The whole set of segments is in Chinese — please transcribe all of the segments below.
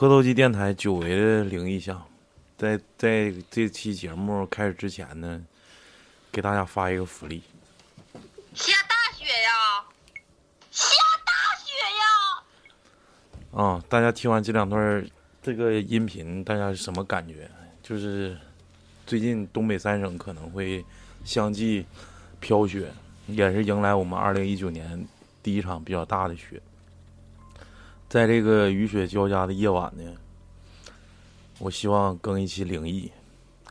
磕头机电台久违的灵异项，在在这期节目开始之前呢，给大家发一个福利。下大雪呀！下大雪呀！啊！大家听完这两段这个音频，大家是什么感觉？就是最近东北三省可能会相继飘雪，也是迎来我们二零一九年第一场比较大的雪。在这个雨雪交加的夜晚呢，我希望更一期灵异，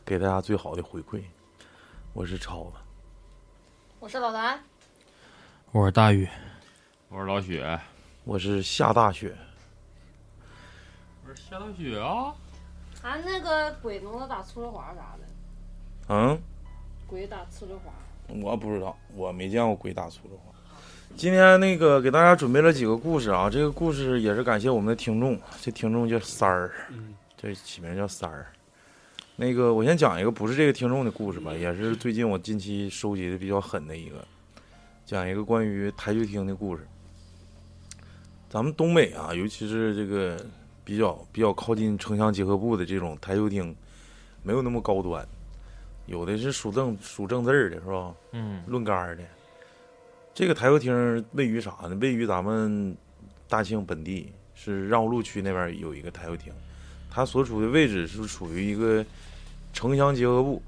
给大家最好的回馈。我是超子，我是老谭，我是大雨，我是老雪，我是下大雪。我是下大雪啊！俺那个鬼能不能打呲溜滑啥的？嗯，鬼打呲溜滑，我不知道，我没见过鬼打粗溜滑。今天那个给大家准备了几个故事啊，这个故事也是感谢我们的听众，这听众叫三儿，这起名叫三儿。那个我先讲一个不是这个听众的故事吧，也是最近我近期收集的比较狠的一个，讲一个关于台球厅的故事。咱们东北啊，尤其是这个比较比较靠近城乡结合部的这种台球厅，没有那么高端，有的是数正数正字儿的，是吧？嗯，论杆儿的。这个台球厅位于啥呢？位于咱们大庆本地，是让胡路区那边有一个台球厅，它所处的位置是属于一个城乡结合部。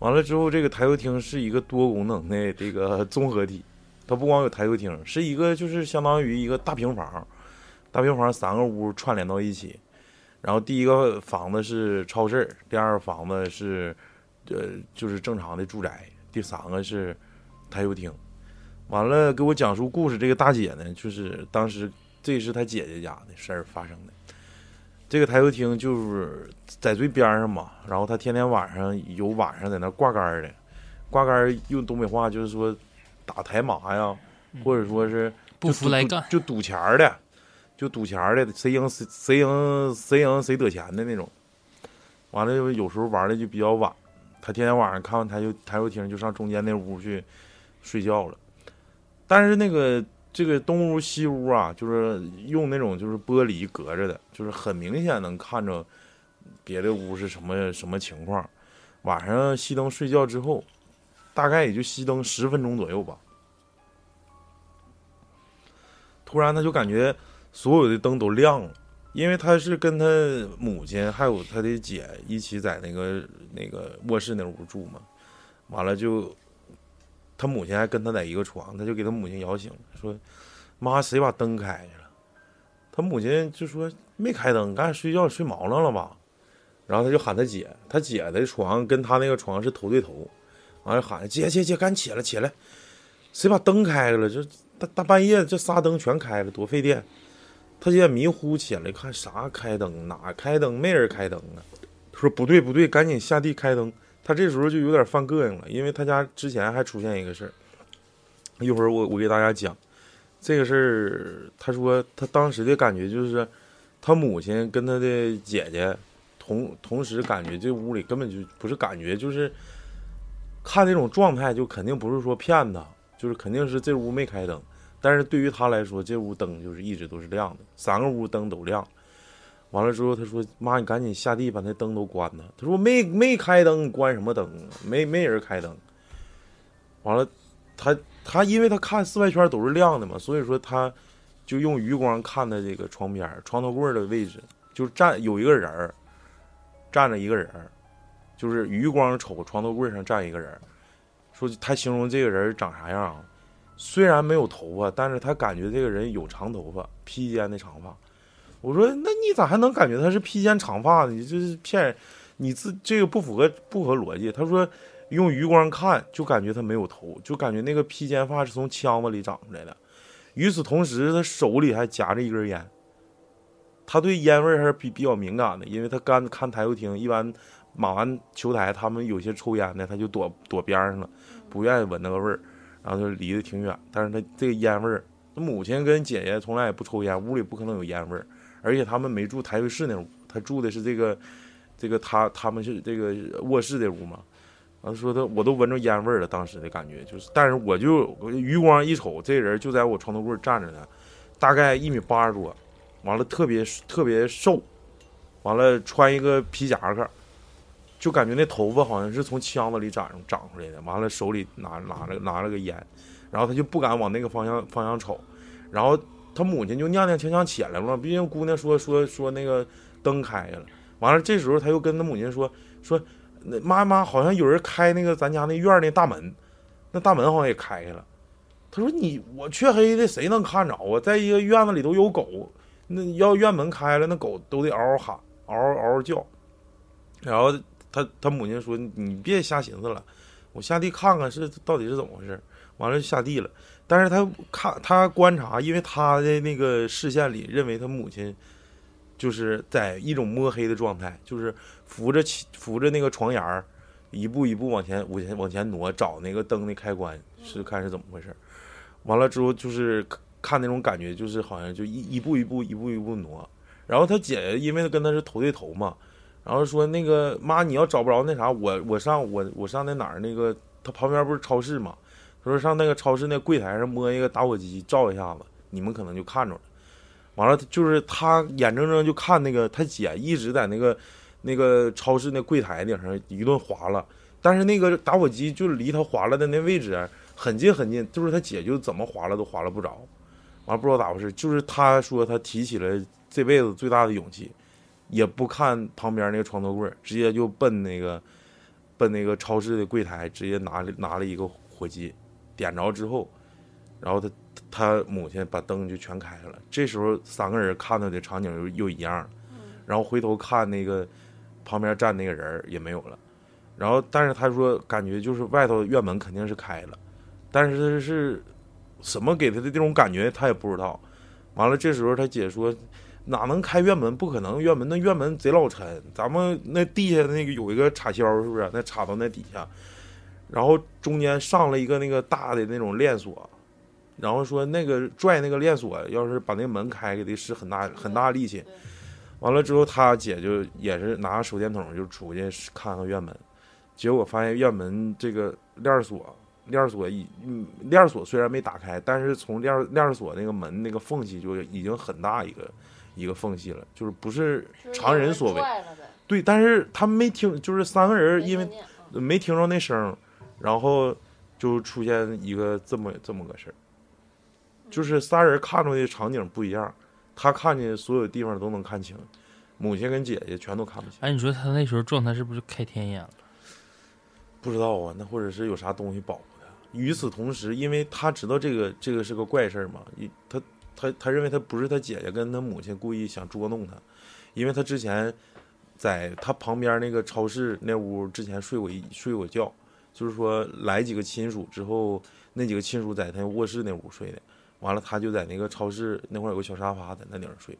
完了之后，这个台球厅是一个多功能的这个 综合体，它不光有台球厅，是一个就是相当于一个大平房，大平房三个屋串联到一起。然后第一个房子是超市，第二个房子是呃就是正常的住宅，第三个是台球厅。完了，给我讲述故事这个大姐呢，就是当时这是她姐姐家的事儿发生的。这个台球厅就是在最边上嘛，然后她天天晚上有晚上在那挂杆儿的，挂杆儿用东北话就是说打台麻呀，或者说是不服来干，就赌钱儿的，就赌钱儿的，谁赢谁谁赢谁赢谁得钱的那种。完了，有时候玩的就比较晚，她天天晚上看完台球台球厅就上中间那屋去睡觉了。但是那个这个东屋西屋啊，就是用那种就是玻璃隔着的，就是很明显能看着别的屋是什么什么情况。晚上熄灯睡觉之后，大概也就熄灯十分钟左右吧。突然他就感觉所有的灯都亮了，因为他是跟他母亲还有他的姐一起在那个那个卧室那屋住嘛，完了就。他母亲还跟他在一个床，他就给他母亲摇醒了，说：“妈，谁把灯开了？”他母亲就说：“没开灯，刚才睡觉睡毛愣了吧？”然后他就喊他姐，他姐的床跟他那个床是头对头，完了喊：“姐姐姐，赶紧起来起来！谁把灯开了？这大大半夜这仨灯全开了，多费电！”他姐迷糊起来，看啥开灯？哪开灯？没人开灯啊！他说：“不对不对，赶紧下地开灯。”他这时候就有点犯膈应了，因为他家之前还出现一个事儿。一会儿我我给大家讲这个事儿。他说他当时的感觉就是，他母亲跟他的姐姐同同时感觉这屋里根本就不是感觉，就是看那种状态，就肯定不是说骗他，就是肯定是这屋没开灯。但是对于他来说，这屋灯就是一直都是亮的，三个屋灯都亮。完了之后，他说：“妈，你赶紧下地把那灯都关了。”他说：“没没开灯，关什么灯？没没人开灯。”完了，他他因为他看四外圈都是亮的嘛，所以说他就用余光看的这个床边床头柜的位置，就站有一个人儿，站着一个人儿，就是余光瞅床头柜上站一个人儿，说他形容这个人长啥样啊？虽然没有头发，但是他感觉这个人有长头发，披肩的长发。我说，那你咋还能感觉他是披肩长发呢？你这是骗人，你自这个不符合不合逻辑。他说，用余光看就感觉他没有头，就感觉那个披肩发是从枪子里长出来的。与此同时，他手里还夹着一根烟。他对烟味儿还是比比较敏感的，因为他干看台球厅，一般马完球台，他们有些抽烟的，他就躲躲边上了，不愿意闻那个味儿，然后就离得挺远。但是他这个烟味儿，他母亲跟姐姐从来也不抽烟，屋里不可能有烟味儿。而且他们没住台球室那屋，他住的是这个，这个他他们是这个卧室的屋嘛。完了说他我都闻着烟味了，当时的感觉就是，但是我就余光一瞅，这人就在我床头柜站着呢，大概一米八十多，完了特别特别瘦，完了穿一个皮夹克，就感觉那头发好像是从枪子里长长出来的。完了手里拿拿了拿了个烟，然后他就不敢往那个方向方向瞅，然后他母亲就踉踉跄跄起来了，毕竟姑娘说说说那个灯开了。完了这时候他又跟他母亲说说，那妈妈好像有人开那个咱家那院那大门，那大门好像也开开了。他说你我黢黑的谁能看着啊？在一个院子里头有狗。那要院门开了，那狗都得嗷嗷喊，嗷嗷嗷嗷叫。然后他他母亲说：“你别瞎寻思了，我下地看看是到底是怎么回事。”完了就下地了。但是他看他观察，因为他的那个视线里认为他母亲就是在一种摸黑的状态，就是扶着扶着那个床沿儿，一步一步往前往前往前挪，找那个灯的开关，是看是怎么回事。完了之后就是。看那种感觉，就是好像就一一步一步一步一步挪，然后他姐因为跟他是头对头嘛，然后说那个妈你要找不着那啥，我我上我我上那哪儿那个他旁边不是超市嘛，说上那个超市那柜台上摸一个打火机照一下子，你们可能就看着了。完了就是他眼睁睁就看那个他姐一直在那个那个超市那柜台顶上一顿划了，但是那个打火机就离他划了的那位置很近很近，就是他姐就怎么划了都划了不着。完了不知道咋回事，就是他说他提起了这辈子最大的勇气，也不看旁边那个床头柜，直接就奔那个奔那个超市的柜台，直接拿拿了一个火机，点着之后，然后他他母亲把灯就全开了。这时候三个人看到的场景又又一样，然后回头看那个旁边站那个人也没有了，然后但是他说感觉就是外头院门肯定是开了，但是是。什么给他的这种感觉，他也不知道。完了，这时候他姐说：“哪能开院门？不可能，院门那院门贼老沉。咱们那地下那个有一个插销，是不是？那插到那底下，然后中间上了一个那个大的那种链锁。然后说那个拽那个链锁，要是把那门开，得使很大很大力气。完了之后，他姐就也是拿手电筒就出去看看院门，结果发现院门这个链锁。”链锁链锁虽然没打开，但是从链链锁那个门那个缝隙就已经很大一个一个缝隙了，就是不是常人所为。对，但是他没听，就是三个人因为没听着那声，然后就出现一个这么这么个事儿，就是仨人看着的场景不一样，他看见所有地方都能看清，母亲跟姐姐全都看不清。哎，你说他那时候状态是不是开天眼了？不知道啊，那或者是有啥东西保护他。与此同时，因为他知道这个这个是个怪事儿嘛，他他他认为他不是他姐姐跟他母亲故意想捉弄他，因为他之前在他旁边那个超市那屋之前睡过一睡过觉，就是说来几个亲属之后，那几个亲属在他卧室那屋睡的，完了他就在那个超市那块有个小沙发在那顶上睡，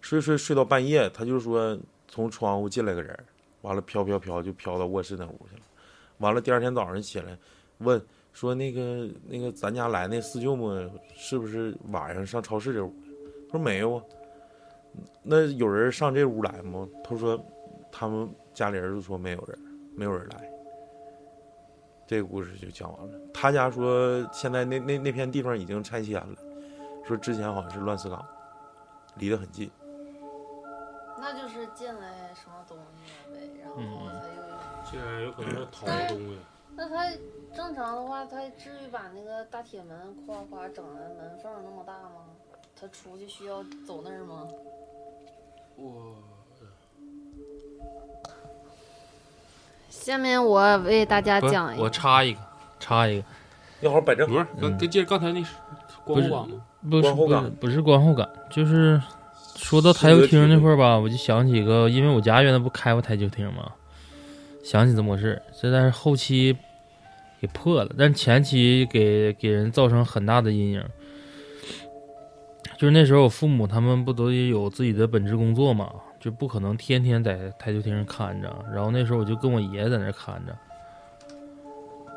睡睡睡到半夜，他就说从窗户进来个人，完了飘飘飘就飘到卧室那屋去了，完了第二天早上起来问。说那个那个咱家来那四舅母是不是晚上上超市这屋？说没有啊。那有人上这屋来吗？他说他们家里人就说没有人，没有人来。这个故事就讲完了。他家说现在那那那片地方已经拆迁了，说之前好像是乱石岗，离得很近。那就是进来什么东西了呗，然后他又进来有可能是偷东西。那他正常的话，他至于把那个大铁门夸夸整的门缝那么大吗？他出去需要走那儿吗？我。下面我为大家讲一个。我插一个，插一个。要好摆正。不是，跟跟接着刚才那是观后感吗？不是，不是，不是观后感，就是说到台球厅那块儿吧，我就想起一个，因为我家原来不开过台球厅吗？想起这么个事儿，这但是后期给破了，但前期给给人造成很大的阴影。就是那时候我父母他们不都有自己的本职工作嘛，就不可能天天在台球厅上看着。然后那时候我就跟我爷在那看着。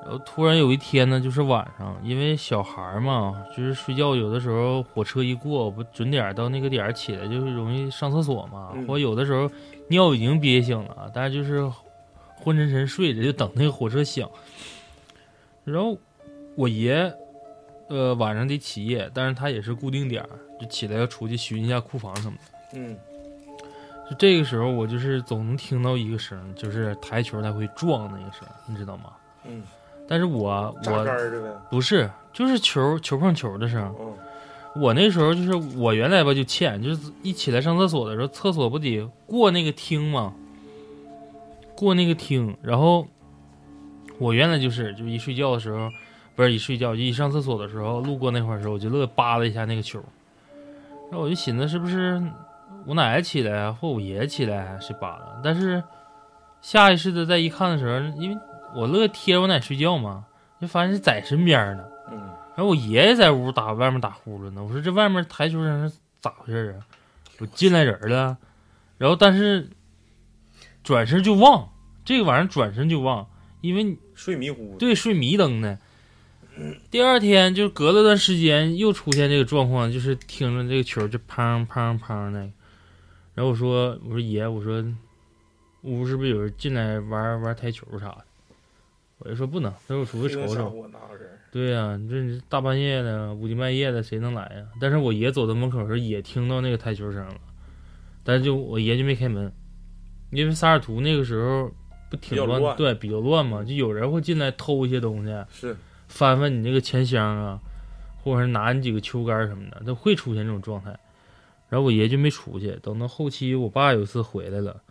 然后突然有一天呢，就是晚上，因为小孩嘛，就是睡觉有的时候火车一过，不准点到那个点起来就是容易上厕所嘛，或有的时候尿已经憋醒了，但是就是。昏沉沉睡着，就等那个火车响。然后我爷，呃，晚上得起夜，但是他也是固定点儿，就起来要出去巡一下库房什么的。嗯就这个时候，我就是总能听到一个声，就是台球它会撞那个声，你知道吗？嗯，但是我我。不是，就是球球碰球的声。嗯我那时候就是我原来吧就欠，就是一起来上厕所的时候，厕所不得过那个厅吗？过那个厅，然后我原来就是就一睡觉的时候，不是一睡觉，就一上厕所的时候，路过那块儿的时候，我就乐意扒拉一下那个球，然后我就寻思是不是我奶奶起来啊，或我爷爷起来啊谁扒拉？但是下意识的再一看的时候，因为我乐意贴着我奶睡觉嘛，就发现是在身边呢。嗯，然后我爷爷在屋打外面打呼噜呢，我说这外面台球声是咋回事啊？我进来人了，然后但是转身就忘，这个玩意儿转身就忘，因为你睡迷糊。对睡迷瞪呢。第二天就隔了段时间又出现这个状况，就是听着这个球就砰砰砰的，然后我说我说爷我说屋是不是有人进来玩玩台球啥的？我就说不能，他说我出去瞅瞅。对呀、你这你大半夜的五更半夜的谁能来呀？但是我爷走到门口的时候也听到那个台球声了，但是就我爷就没开门，因为萨尔图那个时候不挺比较乱对，比较乱嘛，就有人会进来偷一些东西，是翻翻你那个钱箱啊，或者是拿你几个球杆什么的，都会出现这种状态。然后我爷就没出去，等到后期我爸有一次回来了，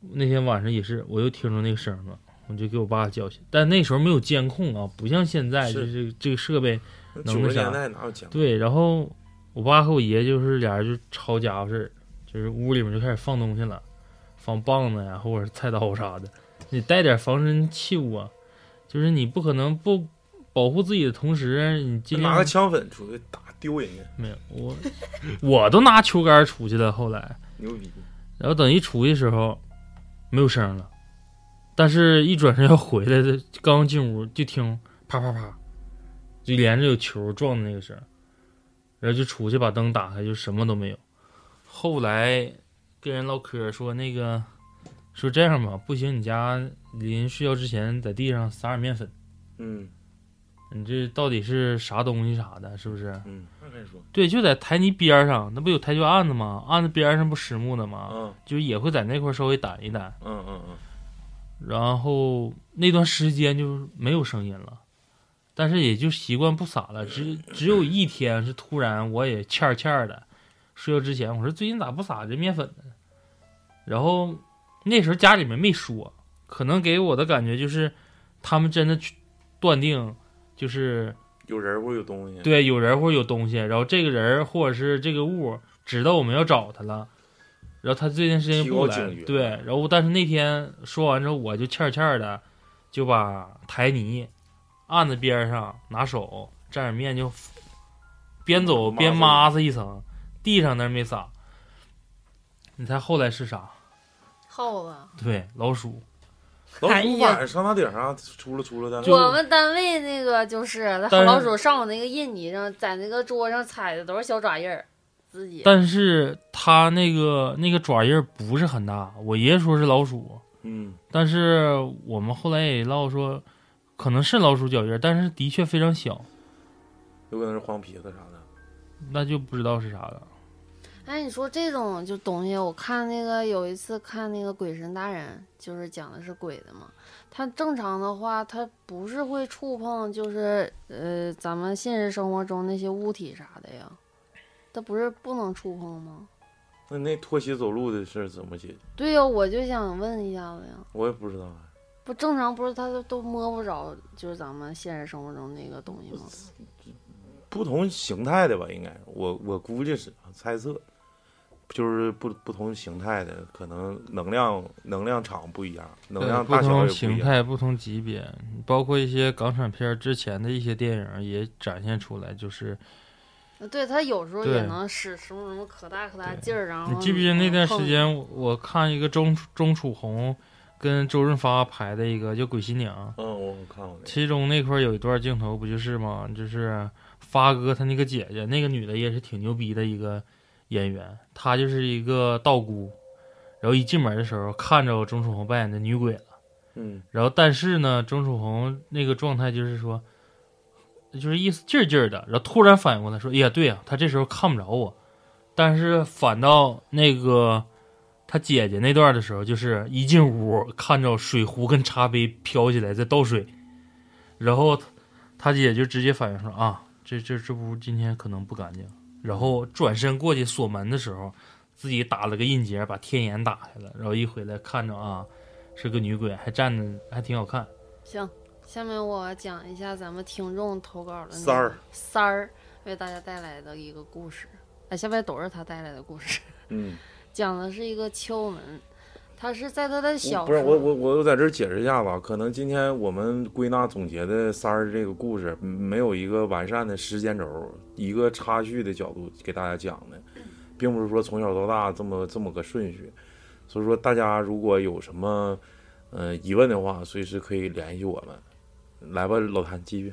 那天晚上也是，我又听着那个声了，我就给我爸叫醒。但那时候没有监控啊，不像现在，是就是这个设备能九那啥？对。然后我爸和我爷就是俩人就抄家伙事儿，就是屋里面就开始放东西了，放棒子呀，或者是菜刀啥的，你带点防身器物啊，就是你不可能不保护自己的同时，你尽量拿个枪粉出去打丢人家，没有我，我都拿球杆出去了。后来，牛逼！然后等一出去的时候，没有声了，但是一转身要回来的，刚进屋就听啪啪啪，就连着有球撞的那个声，然后就出去把灯打开，就什么都没有。后来跟人唠嗑说那个，说这样吧，不行，你家临睡觉之前在地上撒点面粉，嗯你这到底是啥东西啥的，是不是？嗯，那跟你说，对，就在台泥边上，那不有台球案子吗？案子边上不实木的吗？嗯就是也会在那块稍微掸一掸，嗯嗯嗯，然后那段时间就没有声音了，但是也就习惯不撒了。只 只有一天是突然我也欠欠的，睡觉之前我说最近咋不撒这面粉呢？然后那时候家里面没说，可能给我的感觉就是他们真的去断定就是有人或有东西。，对，有人或者有东西，然后这个人或者是这个物知道我们要找他了，然后他这段时间不来对，然后但是那天说完之后，我就欠欠的就把台泥按在边上，拿手沾点面就边走边抹子一层，地上那没撒。你猜后来是啥？耗子。对，老鼠。老哎呀鼠晚上上大顶上出了出了的，我们单位那个就是那老鼠上我那个印泥上，在那个桌上踩的都是小爪印儿，自己。但是它那个那个爪印儿不是很大，我爷爷说是老鼠，嗯，但是我们后来也唠说，可能是老鼠脚印儿，但是的确非常小，有可能是黄皮子啥的。那就不知道是啥了。哎，你说这种就东西，我看那个有一次看那个《鬼神大人》，就是讲的是鬼的嘛。他正常的话，他不是会触碰，就是呃咱们现实生活中那些物体啥的呀，他不是不能触碰吗？那那拖鞋走路的事儿怎么解决？对呀，我就想问一下子呀，我也不知道啊。不正常不是他都都摸不着，就是咱们现实生活中那个东西吗？不同形态的吧，应该我我估计是猜测，就是不不同形态的，可能能量能量场不一样，能量大小也不一样。形态、不同级别，包括一些港产片之前的一些电影也展现出来，就是对他有时候也能使什么什么可大可大劲儿，然后你记不记得那段时间我我看一个钟钟楚红跟周润发拍的一个叫《鬼新娘》，嗯，我看过。其中那块有一段镜头不就是吗？就是发哥他那个姐姐，那个女的也是挺牛逼的一个演员，她就是一个道姑，然后一进门的时候看着钟楚红扮演的女鬼了，嗯然后但是呢，钟楚红那个状态就是说，就是意思劲儿劲儿的，然后突然反应过来说：“哎呀，对呀、她这时候看不着我。”但是反到那个她姐姐那段的时候，就是一进屋看着水壶跟茶杯飘起来在倒水，然后他他姐就直接反应说：“啊，这这这屋今天可能不干净。”然后转身过去锁门的时候，自己打了个印结，把天眼打开了，然后一回来看着啊，是个女鬼，还站着，还挺好看。行，下面我讲一下咱们听众投稿的三儿三儿为大家带来的一个故事。哎，下面都是他带来的故事，嗯，讲的是一个敲门。他是在他的小不是，我我我我在这儿解释一下吧，可能今天我们归纳总结的三儿这个故事嗯没有一个完善的时间轴，一个插叙的角度给大家讲的，并不是说从小到大这么这么个顺序，所以说大家如果有什么呃疑问的话，随时可以联系我们。来吧，老谭继续。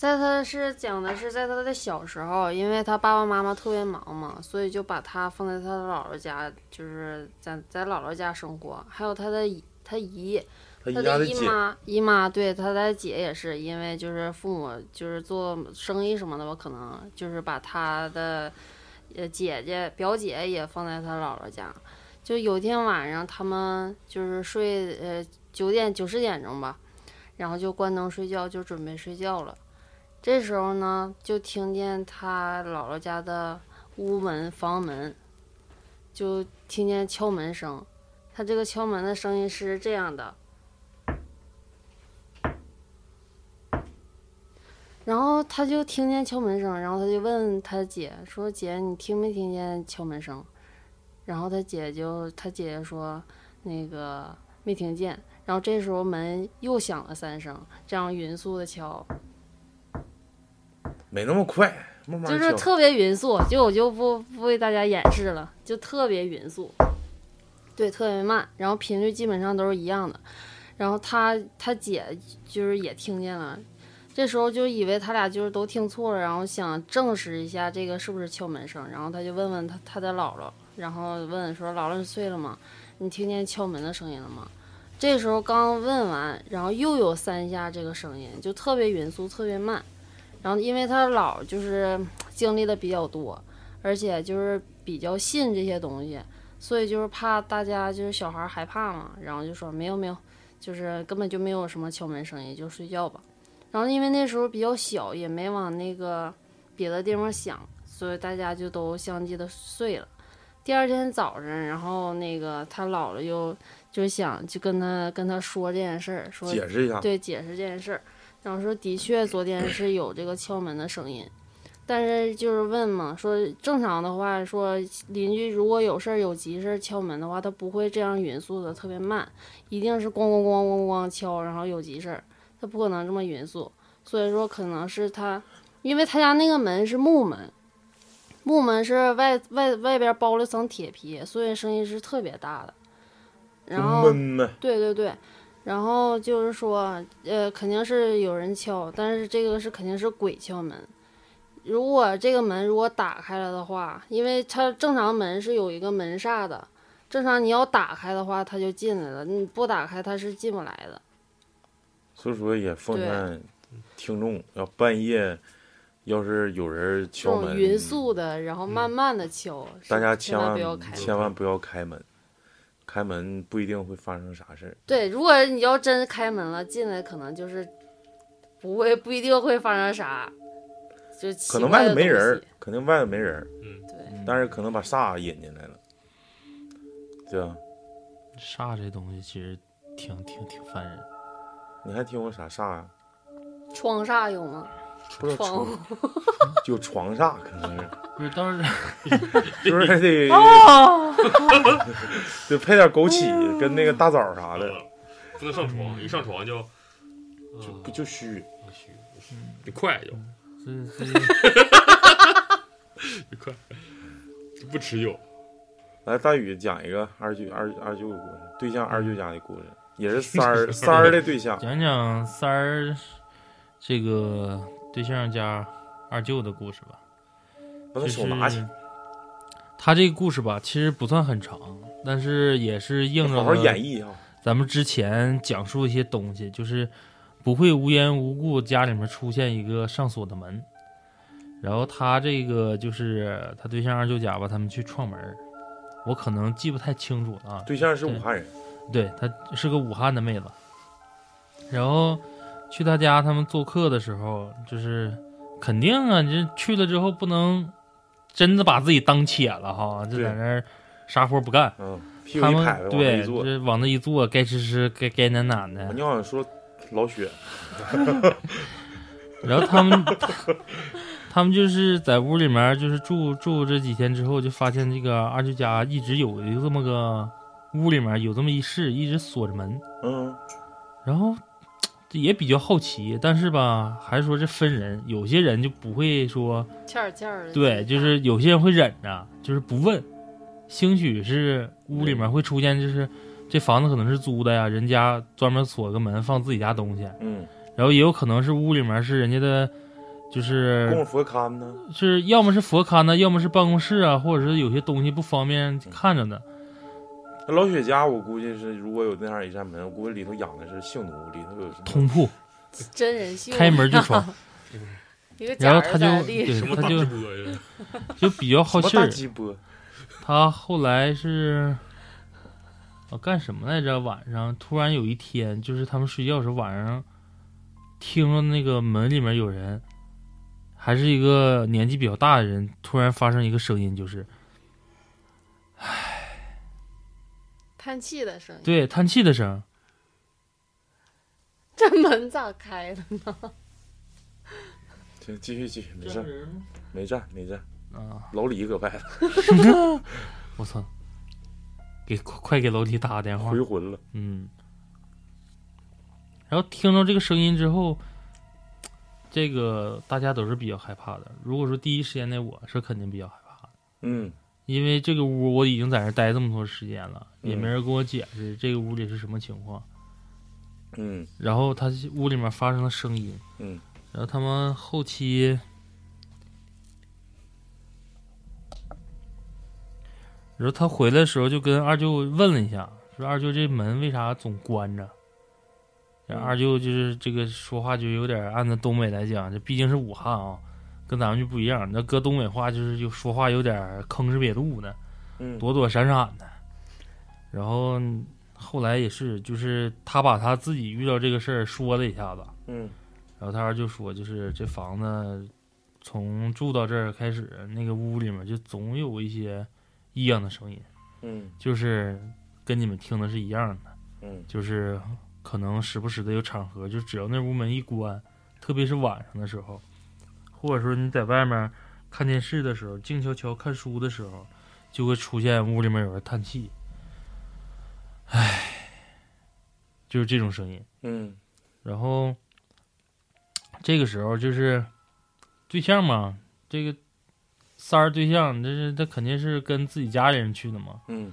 在他是讲的是在他的小时候，因为他爸爸妈妈特别忙嘛，所以就把他放在他的姥姥家，就是在在姥姥家生活。还有他的他姨，他他的，姨妈姨妈，对他的姐也是，因为就是父母就是做生意什么的吧，可能就是把他的呃姐姐表姐也放在他姥姥家。就有一天晚上，他们就是睡呃九点九十点钟吧，然后就关灯睡觉，就准备睡觉了。这时候呢，就听见他姥姥家的屋门、房门，就听见敲门声。他这个敲门的声音是这样的，然后他就听见敲门声，然后他就问他姐说：“姐，你听没听见敲门声？”然后他姐就他姐姐说：“那个没听见。”然后这时候门又响了三声，这样匀速的敲。没那么快，慢慢就是特别匀速，就我就不不为大家演示了，就特别匀速，对，特别慢，然后频率基本上都是一样的。然后他他姐就是也听见了，这时候就以为他俩就是都听错了，然后想证实一下这个是不是敲门声，然后他就问问他他的姥姥，然后问问说姥姥你睡了吗？你听见敲门的声音了吗？这时候刚问完，然后又有三下这个声音，就特别匀速，特别慢。然后因为他老就是 经历的比较多，而且就是比较信这些东西，所以就是怕大家就是小孩害怕嘛，然后就说没有没有，就是根本就没有什么敲门声音，就睡觉吧。然后因为那时候比较小，也没往那个别的地方想，所以大家就都相继的睡了。第二天早上，然后那个他姥姥又就想就跟他跟他说这件事儿，说解释一下。对，解释这件事儿，然后说的确昨天是有这个敲门的声音，但是就是问嘛，说正常的话，说邻居如果有事儿有急事儿敲门的话，他不会这样匀速的，特别慢，一定是咣咣咣咣咣敲，然后有急事儿，他不可能这么匀速，所以说可能是他，因为他家那个门是木门。木门是外外外边包了层铁皮，所以声音是特别大的。然后对对对，然后就是说，呃，肯定是有人敲，但是这个是肯定是鬼敲门。如果这个门如果打开了的话，因为它正常门是有一个门煞的，正常你要打开的话，它就进来了；你不打开，它是进不来的。所以说也奉劝听众，要半夜要是有人敲门，种匀速的，然后慢慢的敲，是大家千千万不要开。千万不要开门，开门不一定会发生啥事儿。对，如果你要真开门了，进来可能就是不会不一定会发生啥，就可能外头没人肯定外头没人儿，对。但是可能把煞引进来了，对吧？煞这东西其实挺挺挺烦人。你还听过啥煞呀、窗煞有吗？不知道窗床 就床煞，可能是，不是，当时 就是还得哦，得配点枸杞跟那个大枣啥的，不能上床，一上床就就不就虚。虚，你快就这这你快，不持久。来，大宇讲一个二舅二二舅的故事，对象二舅家的故事，也是三儿三儿的对象。讲讲三儿这个对象家二舅的故事吧。把他就是手拿起，他这个故事吧，其实不算很长，但是也是映着好好了。咱们之前讲述一些东西，就是不会无缘无故家里面出现一个上锁的门。然后他这个就是他对象二舅家吧，他们去串门，我可能记不太清楚了啊。对象是武汉人，对，她是个武汉的妹子。然后去他家，他们做客的时候，就是肯定啊，你这去了之后不能真的把自己当铁了哈，就在那儿啥活不干。嗯，屁股他们一拍对，一坐。这往那一坐，该吃吃，该该撵撵的。你好像说老雪，然后他们他们就是在屋里面就是住住这几天之后，就发现这个二舅家一直有一个这么个屋里面有这么一室，一直锁着门。嗯然后也比较好奇，但是吧，还是说这分人，有些人就不会说，欠儿欠儿的。对，就是有些人会忍着，就是不问。兴许是屋里面会出现，就是这房子可能是租的呀，人家专门锁个门放自己家东西，嗯，然后也有可能是屋里面是人家的，就是供佛龛呢？是要么是佛龛呢，要么是办公室啊，或者是有些东西不方便看着的。那老雪家我估计是如果有那样一扇门，我估计里头养的是性奴，里头有什么通铺 真人秀，开门就闯，一个假然后他就人在地对什么大他就直播呀？就比较好气儿。他后来是，我干什么来着？晚上突然有一天，就是他们睡觉的时候，晚上听着那个门里面有人，还是一个年纪比较大的人，突然发生一个声音，就是叹气的声音。对叹气的声。这门咋开的呢？行，继续继续，没事，没站没站。啊！老李搁外头 我操！给快快给楼梯打个电话回。魂了。嗯。然后听到这个声音之后，这个大家都是比较害怕的。如果说第一时间的我是肯定比较害怕的，嗯因为这个屋我已经在这待这么多时间了，嗯也没人跟我解释这个屋里是什么情况。嗯然后他屋里面发生了声音，嗯然后他们后期，然后他回来的时候就跟二舅问了一下，说二舅这门为啥总关着？然后二舅就是这个说话就有点按照东北来讲，这毕竟是武汉啊，跟咱们就不一样。那搁东北话就是就说话有点吭哧瘪肚的，嗯，躲躲闪闪的。然后后来也是，就是他把他自己遇到这个事儿说了一下子，嗯然后他二就说，就是这房子从住到这儿开始，那个屋里面就总有一些异样的声音，嗯就是跟你们听的是一样的，嗯就是可能时不时的有场合，就只要那屋门一关，特别是晚上的时候，或者说你在外面看电视的时候，静悄悄看书的时候，就会出现屋里面有人叹气，唉，就是这种声音。嗯然后这个时候就是对象嘛，这个三儿对象，这是他肯定是跟自己家里人去的嘛。嗯，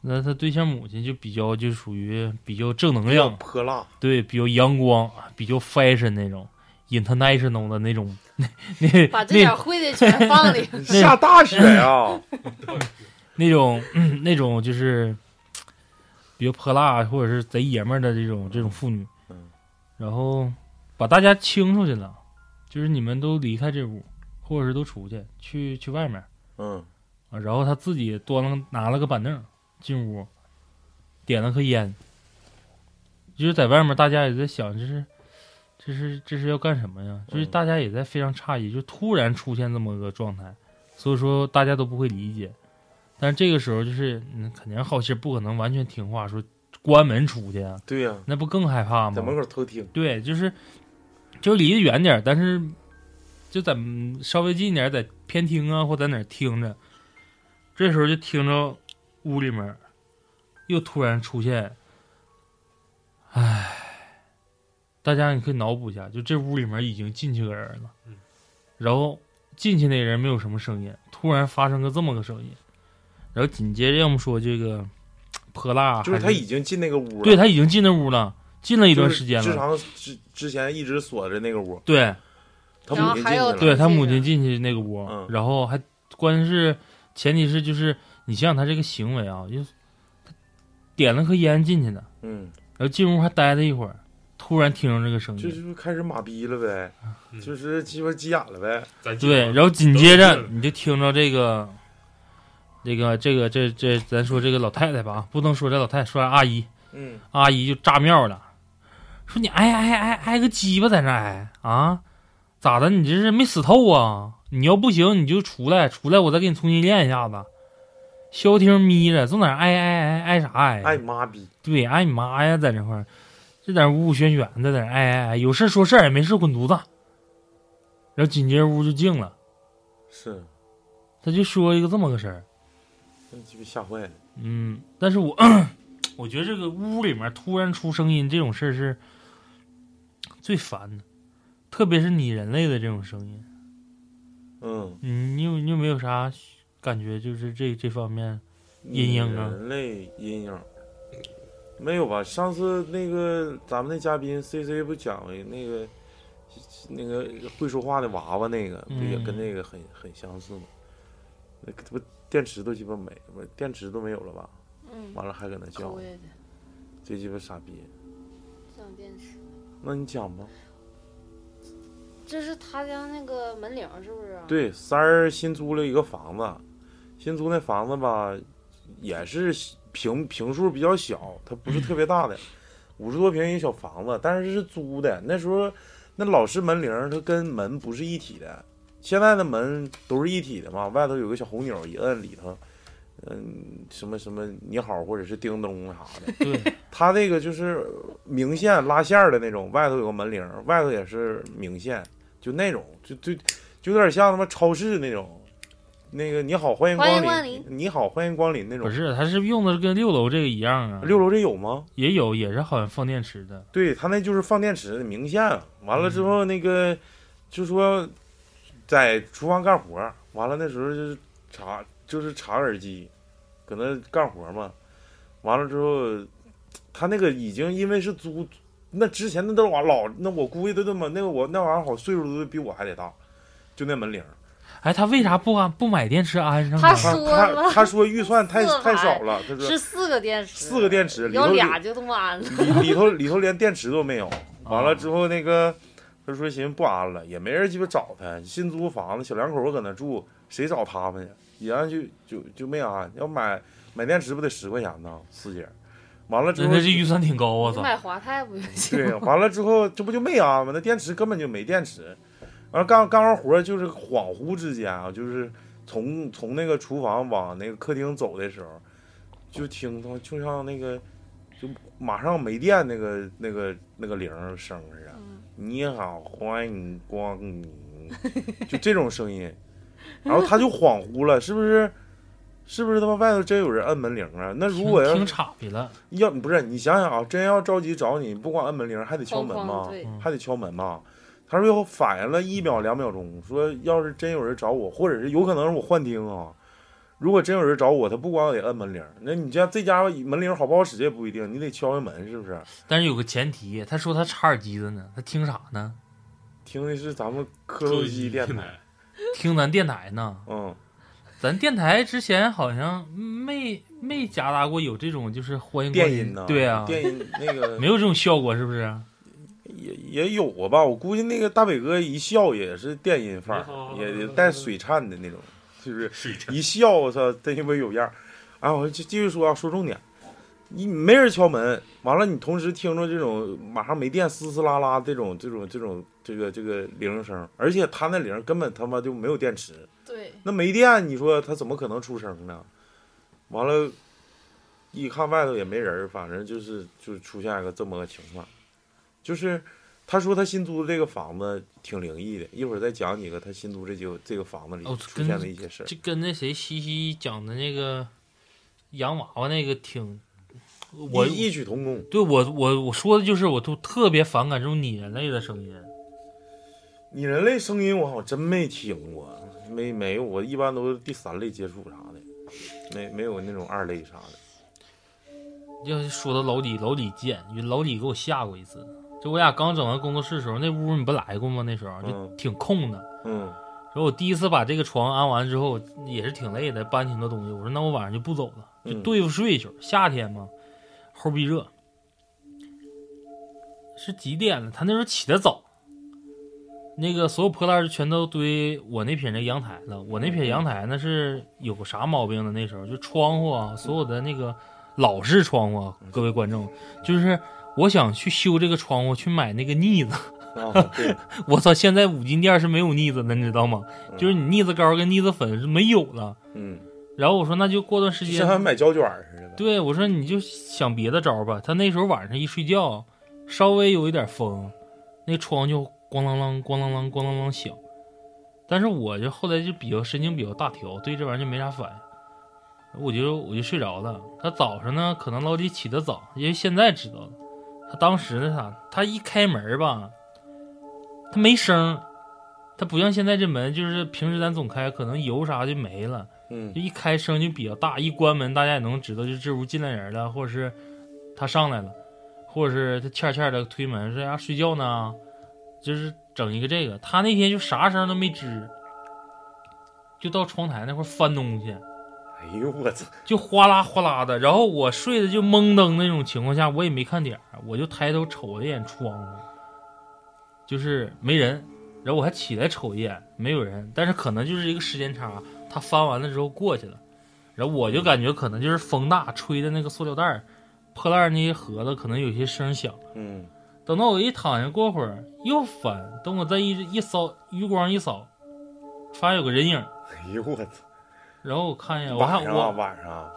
那他对象母亲就比较就属于比较正能量，泼辣。对，比较阳光，比较 fashion 那种，international 的那种，那那把这点那会的全放里。下大雪呀！那种、嗯那种就是比较泼辣或者是贼爷们儿的这种这种妇女，嗯，然后把大家清出去了，就是你们都离开这屋，或者是都出去去去外面嗯啊，然后他自己端了拿了个板凳进屋，点了颗烟，就是在外面大家也在想就是。这是这是要干什么呀？就是嗯大家也在非常诧异，就突然出现这么个状态，所以说大家都不会理解。但是这个时候就是，嗯，肯定好奇，不可能完全听话，说关门出去啊，对呀，那不更害怕吗？在门口偷听。对，就是就离得远点，但是就在嗯稍微近一点，在偏厅啊或在哪儿听着。这时候就听着屋里面又突然出现，唉，大家你可以脑补一下，就这屋里面已经进去个人了，嗯然后进去那人没有什么声音，突然发生个这么个声音，然后紧接着要么说这个泼辣，就是还他已经进那个屋了，对他已经进那屋了，进了一段时间了，就是之前之之前一直锁着那个屋，对。他母亲进去了。对他母亲进去那个屋，嗯然后还关键是前提是就是你想想他这个行为啊，就他点了颗烟进去的，嗯然后进屋还待了一会儿，突然听着这个声音就，是开始马逼了呗，嗯就是鸡巴急眼了呗。对，然后紧接着你就听着这个，这个这个这这，咱说这个老太太吧，不能说这老太太，说阿姨，嗯，阿姨就炸庙了，说你挨挨挨挨个鸡巴在那挨啊？咋的？你这是没死透啊？你要不行你就出来，出来我再给你重新练一下子。消停眯着，总在那挨挨挨挨啥挨？哎妈逼，对，挨你妈呀，在这块儿，就在那呜呜旋旋的，在那挨挨挨，有事说事儿，没事滚犊子。然后紧接着屋就静了，是他就说一个这么个事儿。那鸡巴吓坏了。嗯，但是我 我觉得这个屋里面突然出声音这种事儿是最烦的，特别是拟人类的这种声音。嗯，嗯，你有你有没有啥感觉？就是这这方面，阴影啊人类阴影没有吧？上次那个咱们那嘉宾 C C 不讲了那个那个会说话的娃娃那个，不也嗯跟那个很很相似吗？那个不电池都鸡巴没，电池都没有了吧？嗯，完了还搁那叫这鸡巴傻逼。讲电池。那你讲吧。这是他家那个门铃是不是啊？，对，三儿新租了一个房子，新租那房子吧，也是平平数比较小，它不是特别大的，五十多平一个小房子，但是是租的。那时候那老式门铃它跟门不是一体的，现在的门都是一体的嘛，外头有个小红钮，一摁里头，嗯，什么什么你好或者是叮咚啥的。对，它这个就是明线拉线的那种，外头有个门铃，外头也是明线，就那种，就就就有点像他妈超市那种，那个你好欢迎欢迎光光临你好欢迎光临那种。不是，他是用的跟六楼这个一样啊。六楼这有吗？也有，也是好像放电池的。对，他那就是放电池的明线，完了之后那个就说在厨房干活儿，完了那时候就是插就是插耳机，搁那干活嘛，完了之后他那个已经因为是租，那之前那都老老那我估计都这么那个我那玩意儿好岁数都比我还得大，就那门铃儿，哎，他为啥不安不买电池安上呢？他他说了他他说预算太太少了，他说是四个电池，四个电池里头俩就这么安了。里里头里头连电池都没有。完了啊之后，那个他说寻思不安了，也没人鸡巴找他。新租房子，小两口搁那住，谁找他们去？一安就就就没安。要买买电池不得十块钱呢，四姐。完了之后那，这预算挺高，啊操！买华泰不就行？对，完了之后这不就没安吗？那电池根本就没电池。完了干干完活就是恍惚之间啊，就是从从那个厨房往那个客厅走的时候，就听他就像那个就马上没电那个那个那个铃声似的。嗯你好，欢迎光临，就这种声音，然后他就恍惚了，是不是？是不是他妈外头真有人按门铃啊？那如果要挺是岔劈了，要不是你想想啊，真要着急找你，不光按门铃，还得敲门吗？还得敲门嘛。他说又反应了一秒两秒钟，说要是真有人找我，或者是有可能是我幻听啊。如果真有人找我，他不光得摁门铃，那你家这家伙门铃好不好使也不一定，你得敲敲门，是不是？但是有个前提，他说他插耳机子呢，他听啥呢？听的是咱们科罗基电台，听咱电台呢。嗯，咱电台之前好像没没夹杂过有这种就是欢迎光临电音呢？对啊，电音那个没有这种效果，是不是？也也有过吧？我估计那个大北哥一笑也是电音范儿，也也带水颤的那种，就是一笑，我操，真鸡巴有样儿。啊，我就继续说啊，说重点，你没人敲门，完了你同时听着这种马上没电嘶嘶啦啦这种这种这种这个这个铃声，而且他那铃根本他妈就没有电池，对，那没电，你说他怎么可能出声呢？完了，一看外头也没人儿，反正就是就出现一个这么个情况，就是他说他新租的这个房子挺灵异的，一会儿再讲几个他新租这就这个房子里哦出现的一些事儿。这跟那谁西西讲的那个洋娃娃那个挺，我异异曲同工，对我我我说的就是我都特别反感这种拟人类的声音。拟人类声音我好像真没听过，没没有，我一般都是第三类接触啥的，没没有那种二类啥的。要是说到老李，老李贱，老李给我吓过一次。就我俩刚整完工作室的时候，那屋你不来过吗？那时候就嗯挺空的。嗯然后我第一次把这个床安完之后，也是挺累的，搬挺多东西。我说那我晚上就不走了，就嗯对付睡一宿。夏天嘛，齁逼热。是几点了？他那时候起得早，那个所有破烂就全都堆我那撇那阳台了。我那撇阳台那是有个啥毛病呢？那时候就窗户啊，所有的那个老式窗户啊，各位观众，就是我想去修这个窗户，去买那个腻子。我操，现在五金店是没有腻子的，你知道吗？就是你腻子膏跟腻子粉是没有了。嗯，然后我说那就过段时间像买胶卷似的。对，我说你就想别的招儿吧。他那时候晚上一睡觉，稍微有一点风，那窗就咣啷啷、咣啷啷、咣啷啷响。但是我就后来就比较神经比较大条，对这玩意儿就没啥反应，我就我就睡着了。他早上呢，可能老李起得早，因为现在知道了。他当时那啥，他一开门吧，他没声儿，他不像现在这门，就是平时咱总开，可能油啥就没了。嗯就一开声就比较大，一关门大家也能知道，就这屋进来人了，或者是他上来了，或者是他欠欠的推门说呀睡觉呢，就是整一个这个。他那天就啥声都没吱，就到窗台那块翻东西，哎呦我操！就哗啦哗啦的。然后我睡的就懵登那种情况下，我也没看点儿，我就抬头瞅了一眼窗户，就是没人。然后我还起来瞅一眼，没有人，但是可能就是一个时间差，他翻完了之后过去了，然后我就感觉可能就是风大吹的那个塑料袋儿破烂那些盒子可能有些声响。嗯，等到我一躺下，过会儿又翻，等我再一一扫余光一扫，发现有个人影，哎呦我操！然后我看一眼，晚上啊，我晚上啊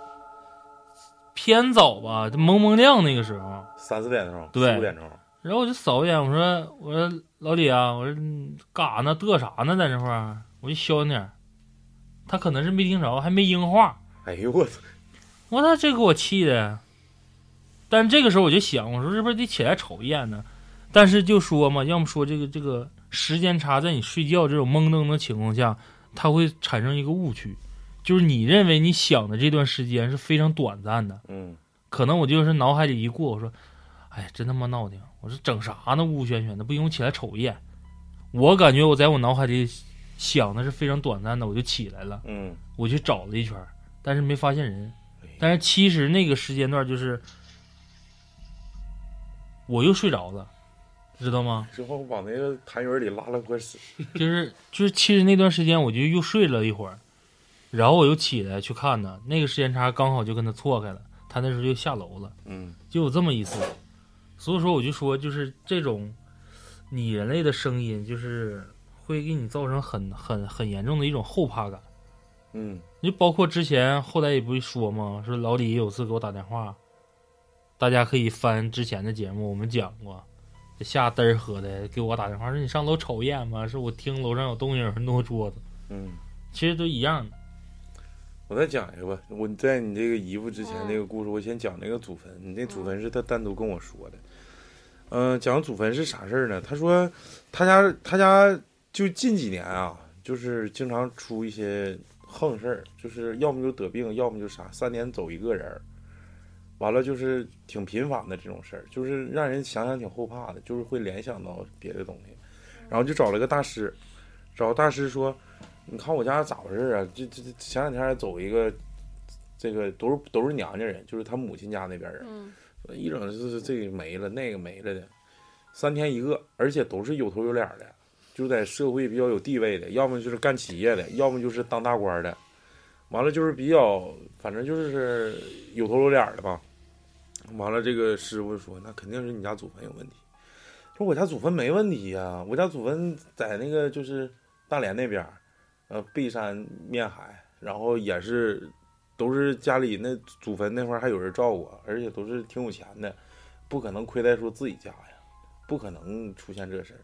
偏早吧，就蒙蒙亮那个时候，三四点钟，对四五点钟。然后我就扫一眼，我说我说老李啊，我说你干啥呢？嘚啥呢？在这块儿，我就消停点儿。他可能是没听着，还没应话。哎呦我操！我操，这给我气的。但这个时候我就想，我说是不是得起来瞅一眼呢？但是就说嘛，要么说这个这个时间差，在你睡觉这种懵登的情况下，它会产生一个误区，就是你认为你想的这段时间是非常短暂的，嗯，可能我就是脑海里一过，我说，哎，真他妈闹挺，我说整啥呢？呜呜喧喧的，不行，我起来瞅一眼。我感觉我在我脑海里想的是非常短暂的，我就起来了，嗯，我去找了一圈，但是没发现人哎。但是其实那个时间段就是，我又睡着了，知道吗？之后往那个痰盂里拉了坨屎。就是就是，其实那段时间我就又睡了一会儿，然后我又起来去看他，那个时间差刚好就跟他错开了，他那时候就下楼了。嗯就有这么一次，所以说我就说，就是这种拟人类的声音，就是会给你造成很很很严重的一种后怕感。嗯就包括之前后来也不是说嘛，说老李有次给我打电话，大家可以翻之前的节目，我们讲过，这下嘚儿喝的给我打电话说你上楼瞅一眼吧，说我听楼上有动静，有人挪桌子，嗯，其实都一样的。我再讲一个吧。我在你这个姨夫之前那个故事，我先讲那个祖坟。你那祖坟是他单独跟我说的。嗯、讲祖坟是啥事儿呢？他说他家他家就近几年啊，就是经常出一些横事儿，就是要么就得病，要么就啥，三年走一个人儿。完了就是挺频繁的这种事儿，就是让人想想挺后怕的，就是会联想到别的东西。然后就找了个大师，找大师说：“你看我家咋回事啊？这这这前两天还走一个，这个都是都是娘家人，就是他母亲家那边人，嗯一整就是这个没了，那个没了的，三天一个，而且都是有头有脸的，就在社会比较有地位的，要么就是干企业的，要么就是当大官的，完了就是比较，反正就是有头有脸的吧。完了，这个师傅说，那肯定是你家祖坟有问题。说我家祖坟没问题呀、我家祖坟在那个就是大连那边儿，呃，背山面海，然后也是都是家里那祖坟那块儿还有人照顾，而且都是挺有钱的，不可能亏待说自己家呀，不可能出现这事儿。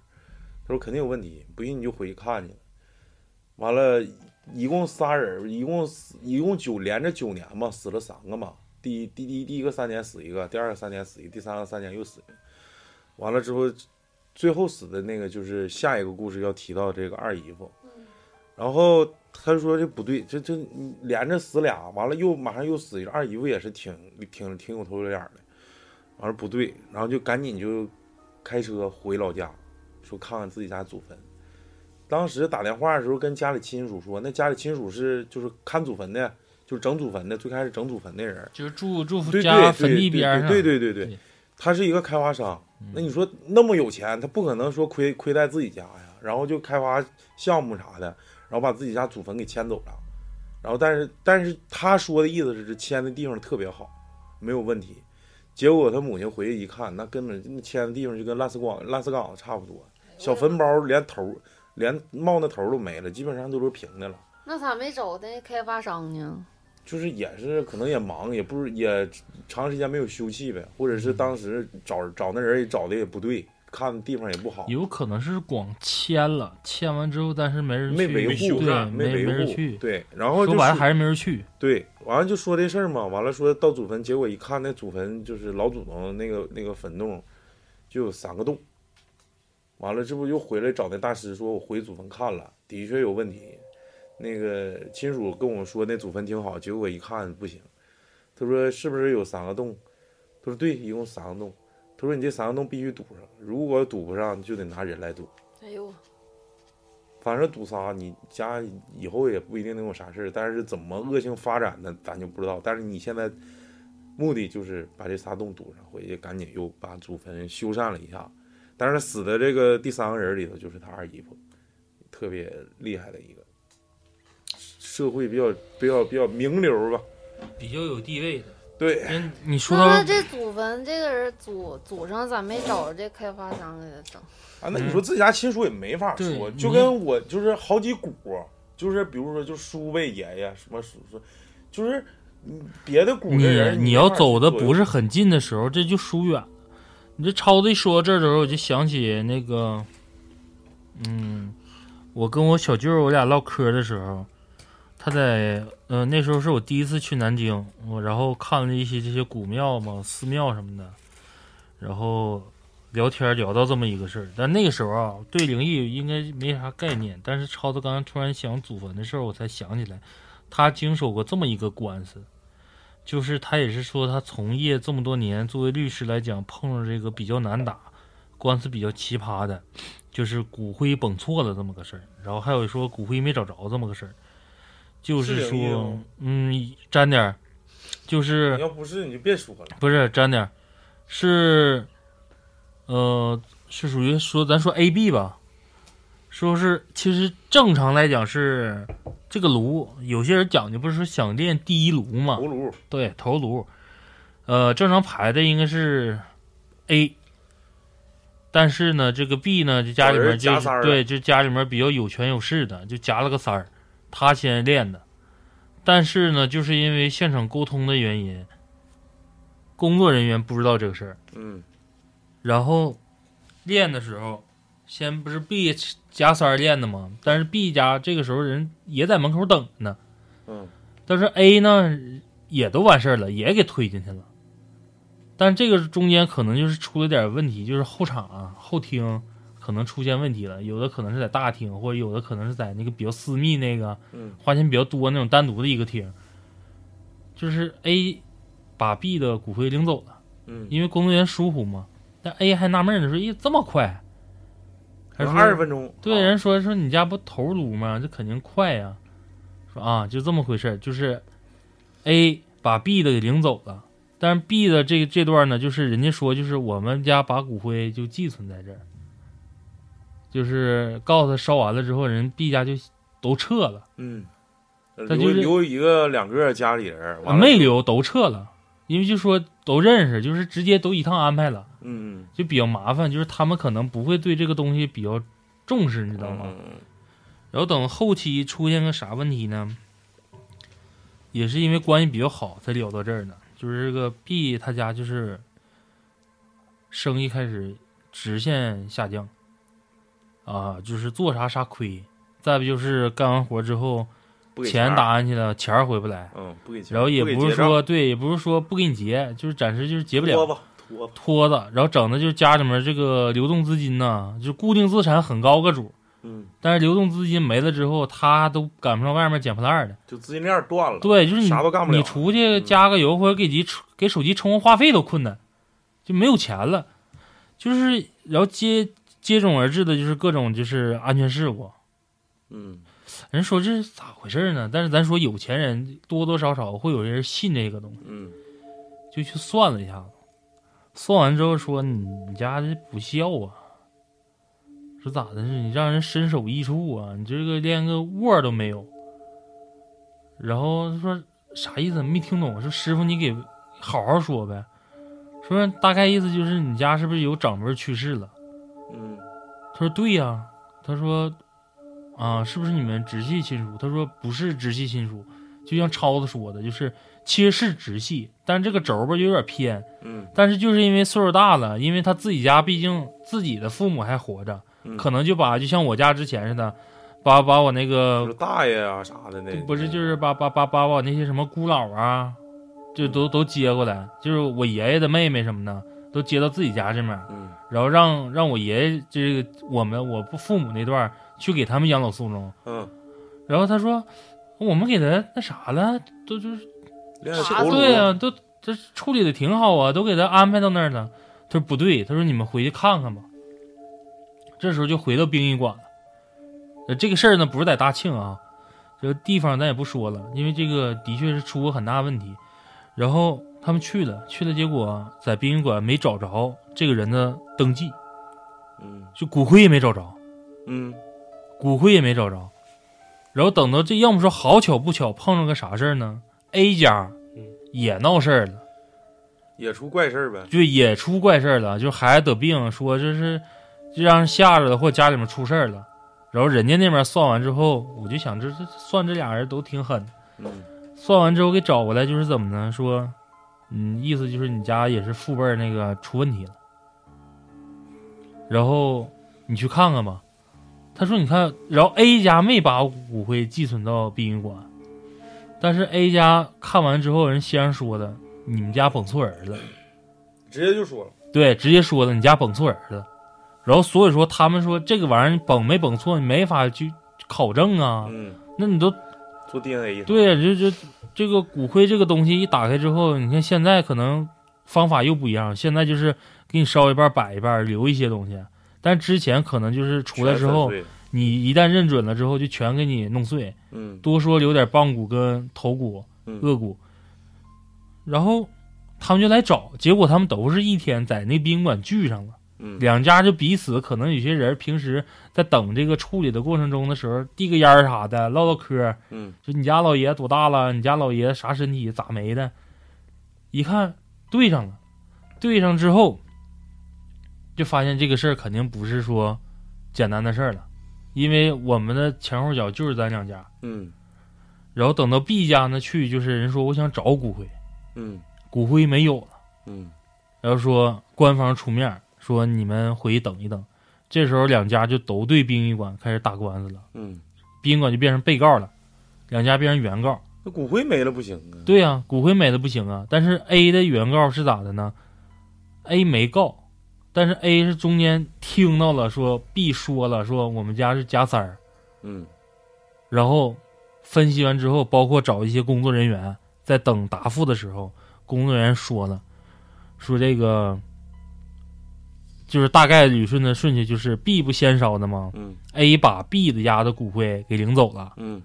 他说肯定有问题，不信你就回去看去。完了，一共仨人，一共死，一共九连着九年嘛，死了三个嘛。第一第第第一个三年死一个，第二个三年死一个，第三个三年又死一个。完了之后，最后死的那个就是下一个故事要提到这个二姨夫。然后他说这不对，这这连着死俩，完了又马上又死一个，二姨夫也是挺挺挺有头有脸的。完了不对，然后就赶紧就开车回老家，说看看自己家祖坟。当时打电话的时候跟家里亲属说，那家里亲属是就是看祖坟的，就是整祖坟的，最开始整祖坟的人。就是住住对家坟地边上，对对对对他是一个开发商，嗯那你说那么有钱，他不可能说亏亏待自己家呀，然后就开发项目啥的，然后把自己家祖坟给迁走了，然后但是但是他说的意思是迁的地方特别好，没有问题。结果他母亲回去一看，那根本那迁的地方就跟烂死岗烂死岗子差不多，小坟包连头连冒那头都没了，基本上都是平的了。那咋没找那开发商呢？就是也是可能也忙，也不是也长时间没有休憩呗，或者是当时找找那人也找的也不对，看地方也不好，有可能是光签了，签完之后，但是没人去没维护，对，没没维护，人去。对，然后就说说白了还是没人去。对，完了就说这事儿嘛，完了说到祖坟，结果一看那祖坟就是老祖宗那个那个坟洞，就有三个洞，完了这不又回来找那大师说，我回祖坟看了，的确有问题。那个亲属跟我说那祖坟挺好，结果一看不行。他说是不是有三个洞？他说对，一共三个洞。他说你这三个洞必须堵上，如果堵不上就得拿人来堵。哎呦，反正堵仨，你家以后也不一定能有啥事儿，但是怎么恶性发展的咱就不知道。但是你现在目的就是把这仨洞堵上，回去赶紧又把祖坟修缮了一下。但是死的这个第三个人里头就是他二姨夫，特别厉害的一个，社会比较比较比较名流吧。比较有地位的。对，嗯，你说到那这祖坟这个人祖祖上咋没找着这开发商给他整？啊，那你说自己家亲属也没法说，对就跟我就是好几股，就是比如说就叔辈爷爷什么叔叔，就是嗯别的股的你人，你要走的不是是很近的时候，这就疏远。你这超子一说到这儿的时候，我就想起那个，嗯，我跟我小舅我俩唠嗑的时候，他在呃那时候是我第一次去南京，我然后看了一些这些古庙嘛、寺庙什么的，然后聊天聊到这么一个事儿。但那个时候啊，对灵异应该没啥概念，但是超子刚才突然想祖坟的事儿，我才想起来，他经手过这么一个官司。就是他也是说，他从业这么多年，作为律师来讲，碰上这个比较难打、官司比较奇葩的，就是骨灰崩错了这么个事儿。然后还有说骨灰没找着这么个事儿，就是说吗，嗯，沾点儿，就是要不是你就别说了，不是沾点儿，是，呃，是属于说咱说 A B 吧，说是其实正常来讲是这个炉，有些人讲究不是说想练第一炉嘛，头颅对，头炉，呃，正常排的应该是 A，但是呢，这个 B 呢，就家里面就对，就家里面比较有权有势的，就夹了个三儿，他先练的，但是呢，就是因为现场沟通的原因，工作人员不知道这个事儿，嗯，然后练的时候，先不是 B 加三练的吗？但是 B 加这个时候人也在门口等着呢。嗯，但是 A 呢也都完事儿了，也给推进去了。但这个中间可能就是出了点问题，就是后场啊、后厅可能出现问题了，有的可能是在大厅，或者有的可能是在那个比较私密那个，嗯，花钱比较多那种单独的一个厅。就是 A 把 B 的骨灰领走了，嗯，因为工作人员疏忽嘛。但 A 还纳闷呢，说：“咦，这么快？”还说二十分钟，对，啊人说说你家不头颅吗？这肯定快呀。说啊，就这么回事儿，就是 A 把 B 的给领走了，但是 B 的这这段呢，就是人家说就是我们家把骨灰就寄存在这儿，就是告诉他烧完了之后，人 B 家就都撤了，嗯，他就是留留一个两个家里人，完了没，留都撤了，因为就说都认识，就是直接都一趟安排了，嗯，就比较麻烦，就是他们可能不会对这个东西比较重视，你知道吗？嗯然后等后期出现个啥问题呢？也是因为关系比较好才聊到这儿呢。就是这个 B 他家就是生意开始直线下降，啊，就是做啥啥亏。再不就是干完活之后钱打进去了，钱儿回不来。嗯，不给钱，然后也不是说对，也不是说不给你结，就是暂时就是结不了拖吧拖吧，拖着，然后整的就是家里面这个流动资金呢，就固定资产很高个主，嗯，但是流动资金没了之后，他都赶不上外面捡破烂的。就资金链断了，对，就是你啥都干不了你出去加个油或者给机给手机充个话费都困难，就没有钱了。就是然后接接踵而至的就是各种就是安全事故。嗯，人说这是咋回事呢？但是咱说有钱人多多少少会有人信这个东西，嗯，就去算了一下子，算完之后说你你家这不孝啊，说咋的？是你让人身首异处啊？你这个连个窝都没有。然后说啥意思？没听懂。说师傅你给好好说呗。说大概意思就是你家是不是有长辈去世了？嗯他说对呀。他说啊，是不是你们直系亲属？他说不是直系亲属，就像超子说的，就是其实是直系，但这个轴吧就有点偏。嗯但是就是因为岁数大了，因为他自己家毕竟自己的父母还活着，嗯，可能就把就像我家之前似的，把把我那个大爷啊啥的那不是就是把把把把我那些什么姑姥啊，就都都接过来，就是我爷爷的妹妹什么的都接到自己家这面，嗯然后让让我爷爷这个我们我不父母那段去给他们养老送终，嗯，然后他说我们给他那啥了，都就是啥对啊、都这处理的挺好啊，都给他安排到那儿了。他说不对，他说你们回去看看吧。这时候就回到殡仪馆了。呃，这个事儿呢不是在大庆啊，这个地方咱也不说了，因为这个的确是出过很大问题。然后他们去了，去了，结果在殡仪馆没找着这个人的登记，嗯就骨灰也没找着，嗯骨灰也没找着。然后等到这，要么说好巧不巧碰上个啥事儿呢？A 家嗯也闹事儿了。也出怪事儿呗。就也出怪事儿了，就孩子得病，说这是就让人吓着了，或家里面出事儿了。然后人家那边算完之后，我就想这这算这俩人都挺狠。嗯算完之后给找过来，就是怎么呢？说，嗯，意思就是你家也是父辈儿那个出问题了，然后你去看看吧。他说：“你看，然后 A 家没把骨灰寄存到殡仪馆，但是 A 家看完之后，人先生说的，你们家捧错人了。”直接就说了。对，直接说的你家捧错人了，然后所以说他们说这个玩意儿你崩没捧错，你没法去考证啊。嗯，那你都做 DNA。对呀，就就这个骨灰这个东西一打开之后，你看现在可能方法又不一样，现在就是给你烧一半摆一半，留一些东西，但之前可能就是出来之后，你一旦认准了之后，就全给你弄碎，嗯。多说留点棒骨跟头骨、嗯。颚骨，然后他们就来找，结果他们都是一天在那宾馆聚上了。嗯两家就彼此可能有些人平时在等这个处理的过程中的时候，递个烟儿啥的，唠唠嗑儿，嗯就你家老爷多大了？你家老爷啥身体？咋没的？一看对上了，对上之后，就发现这个事儿肯定不是说简单的事儿了，因为我们的前后脚就是咱两家。嗯然后等到 B 家呢去，就是人说我想找骨灰，嗯骨灰没有了。嗯然后说官方出面儿说你们回去等一等。这时候两家就都对殡仪馆开始打官司了，嗯，殡仪馆就变成被告了，两家变成原告。那骨灰没了不行啊。对呀、骨灰没了不行啊。但是 A 的原告是咋的呢？A 没告，但是 A 是中间听到了说 B 说了说我们家是假三儿，嗯然后分析完之后，包括找一些工作人员在等答复的时候，工作人员说了，说这个就是大概捋顺的顺序就是 B 不先烧的吗嗯？A 把 B 的家的骨灰给领走了，嗯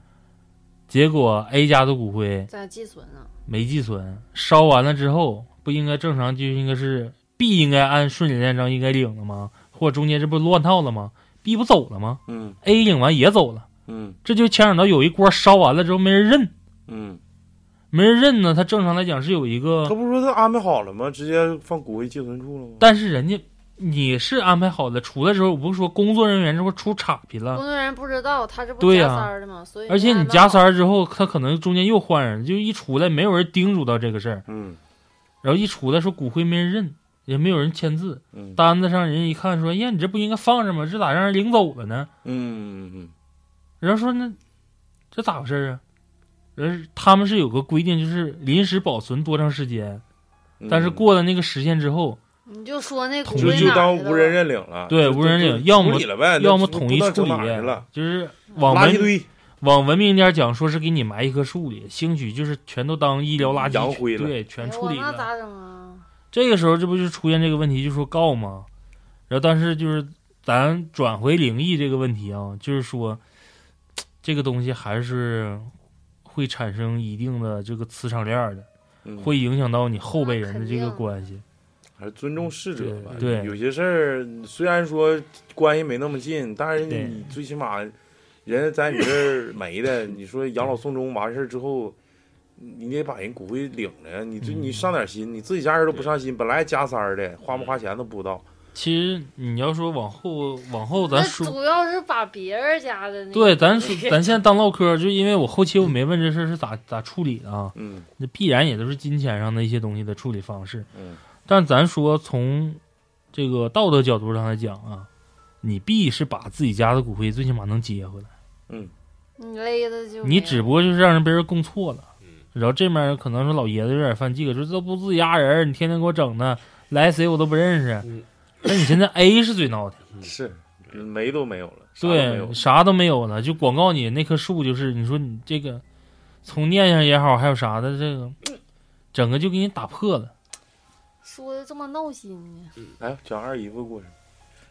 结果 A 家的骨灰在寄存呢。没寄存，烧完了之后不应该正常就应该是 B 应该按顺理成章应该领了吗？或中间这不乱套了吗？B 不走了吗嗯？A 领完也走了，嗯这就牵扯到有一锅烧完了之后没人认。嗯，没人认呢，他正常来讲是有一个他个，不是说他安排好了吗？直接放骨灰寄存处了吗？但是人家你是安排好的，出来之后我不是说工作人员这不出岔劈了，工作人员不知道他这不对呀加三儿的吗？所以而且你加三儿之后，他可能中间又换人，就一出来没有人叮嘱到这个事儿，嗯然后一出来说骨灰没人认，也没有人签字，嗯单子上人一看说，呀，你这不应该放着吗？这咋让人领走了呢？嗯嗯然后说那这咋回事啊？人他们是有个规定，就是临时保存多长时间，嗯，但是过了那个时限之后，你就说那骨统一就当无人认领了，对无人就领要么要么统一处理就是往文。往文明点讲，说是给你埋一棵树里，兴许就是全都当医疗垃圾灰了对，全处理了。那咋整啊？这个时候，这不就出现这个问题，就说告吗？然后，但是就是咱转回灵异这个问题啊，就是说这个东西还是会产生一定的这个磁场链的，嗯会影响到你后辈人的这个关系。还是尊重逝者吧。对对有些事儿虽然说关系没那么近，但是你最起码人在你这儿没的，你说养老送终完事儿之后，你得把人骨灰领着呀。你这嗯你上点心，你自己家人都不上心，本来加三儿的，花不花钱都不知道。其实你要说往后往后咱说，主要是把别人家的那对，咱说咱现在当唠嗑，就因为我后期我没问这事儿是咋咋处理的啊，嗯那必然也都是金钱上的一些东西的处理方式。嗯但咱说从这个道德角度上来讲啊，你必是把自己家的骨灰最起码能接回来，嗯你勒的就你只不过就是让人被人供错了。嗯然后这面可能说老爷子有点犯忌讳，说这不自己家人，你天天给我整的，来谁我都不认识嗯。但你现在 A 是最闹的，是没都没有了，对，啥都没有了，就广告你那棵树，就是你说你这个从念想也好，还有啥的，这个整个就给你打破了。说的这么闹心呢？来讲二姨夫故事，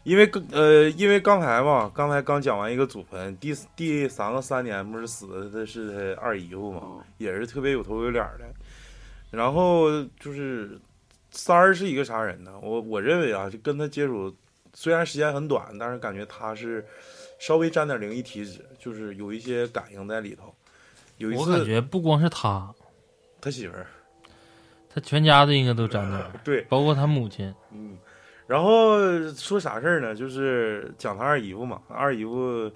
因为刚呃，因为刚才嘛，刚才刚讲完一个祖坟，第第三个三年不是死的是他二姨夫嘛，也是特别有头有脸的。然后就是三儿是一个啥人呢？我我认为啊，就跟他接触，虽然时间很短，但是感觉他是稍微沾点灵异体质，就是有一些感应在里头。有一我感觉不光是他，他媳妇儿他全家都应该都沾点儿，对，包括他母亲。嗯，然后说啥事儿呢？就是讲他二姨夫嘛，二姨夫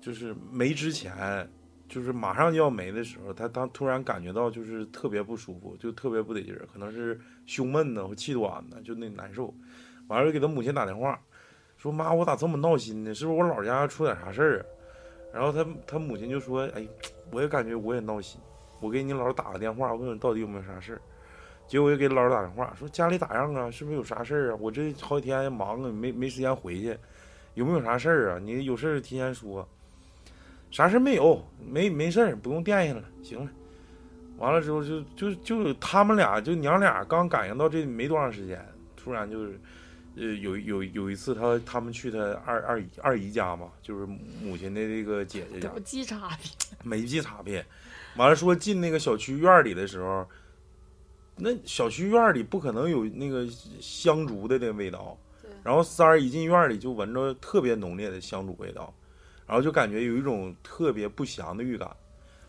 就是没之前，就是马上就要没的时候，他当突然感觉到就是特别不舒服，就特别不得劲儿，可能是胸闷呢或气短呢，就那难受。完了给他母亲打电话，说妈，我咋这么闹心呢？是不是我姥家出点啥事儿啊？然后他他母亲就说，哎，我也感觉我也闹心，我给你姥儿打个电话，问问到底有没有啥事儿。结果又给姥姥打电话，说家里咋样啊？是不是有啥事儿啊？我这好几天忙啊，没没时间回去，有没有啥事儿啊？你有事儿提前说。啥事儿没有，没没事儿，不用惦记了，行了。完了之后就就就他们俩就娘俩刚感应到这没多长时间，突然就是，呃，有有有一次他他们去他二二姨二姨家嘛，就是母亲的这个姐姐家，没记差别，没记差别。完了说进那个小区院里的时候，那小区院里不可能有那个香烛的那个味道对。然后三儿一进院里就闻着特别浓烈的香烛味道，然后就感觉有一种特别不祥的预感。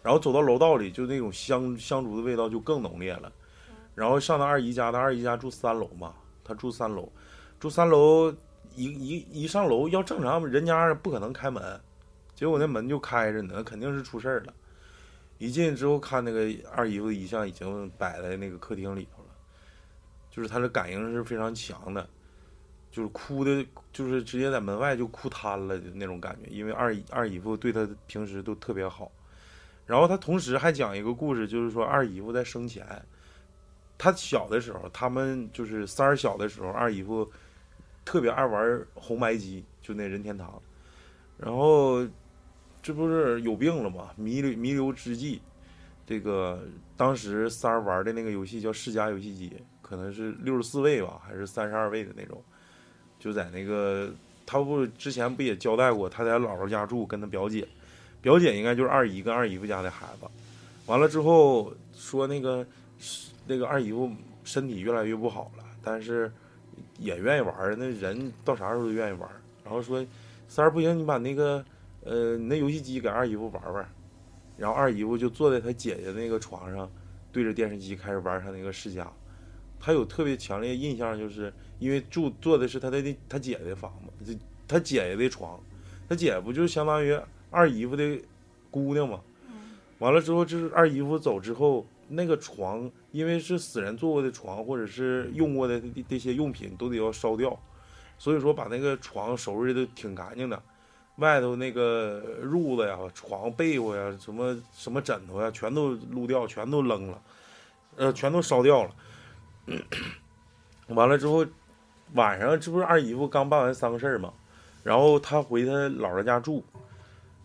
然后走到楼道里，就那种香香烛的味道就更浓烈了。然后上到二姨家，他二姨家住三楼嘛，她住三楼，住三楼一一一上楼要正常人家不可能开门，结果那门就开着呢，那肯定是出事儿了。一进去之后看那个二姨夫遗像已经摆在那个客厅里头了，就是他的感应是非常强的，就是哭的，就是直接在门外就哭瘫了的那种感觉，因为二二姨夫对他平时都特别好。然后他同时还讲一个故事，就是说二姨夫在生前，他小的时候，他们就是三儿小的时候，二姨夫特别爱玩红白机，就那任天堂，然后这不是有病了吗？弥留弥留之际，这个当时三儿玩的那个游戏叫世嘉游戏机，可能是六十四位吧，还是三十二位的那种，就在那个他不之前不也交代过，他在姥姥家住，跟他表姐，表姐应该就是二姨跟二姨夫家的孩子。完了之后说那个那个二姨夫身体越来越不好了，但是也愿意玩儿，那人到啥时候都愿意玩儿。然后说三儿不行，你把那个呃你那游戏机给二姨夫玩玩。然后二姨夫就坐在他姐姐那个床上，对着电视机开始玩他那个世嘉。他有特别强烈印象，就是因为住坐的是他的他姐姐的房子，就他姐姐的床，他姐不就相当于二姨夫的姑娘嘛。完了之后，就是二姨夫走之后，那个床因为是死人坐过的床，或者是用过的这这些用品都得要烧掉，所以说把那个床收拾的挺干净的，外头那个褥子呀、床被窝呀、什么什么枕头呀，全都撸掉，全都扔了，呃，全都烧掉了。完了之后，晚上这不是二姨夫刚办完丧事儿嘛，然后他回他姥姥家住，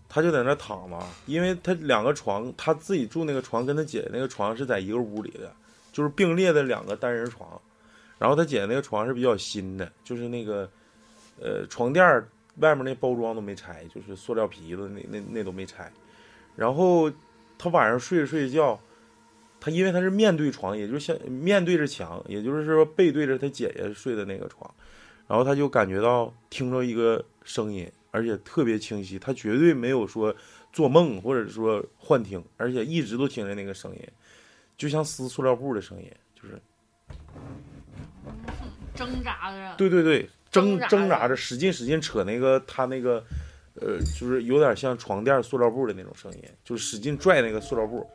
他就在那躺嘛，因为他两个床，他自己住那个床跟他姐姐那个床是在一个屋里的，就是并列的两个单人床，然后他姐姐那个床是比较新的，就是那个呃床垫儿外面那包装都没拆，就是塑料皮子那那那都没拆，然后他晚上睡着睡着觉，他因为他是面对床，也就是像面对着墙，也就是说背对着他姐姐睡的那个床，然后他就感觉到听着一个声音，而且特别清晰，他绝对没有说做梦或者说幻听，而且一直都听着那个声音，就像撕塑料布的声音，就是挣扎着，对对对，挣挣扎着着使劲使劲扯那个他那个，呃，就是有点像床垫塑料布的那种声音，就是使劲拽那个塑料布。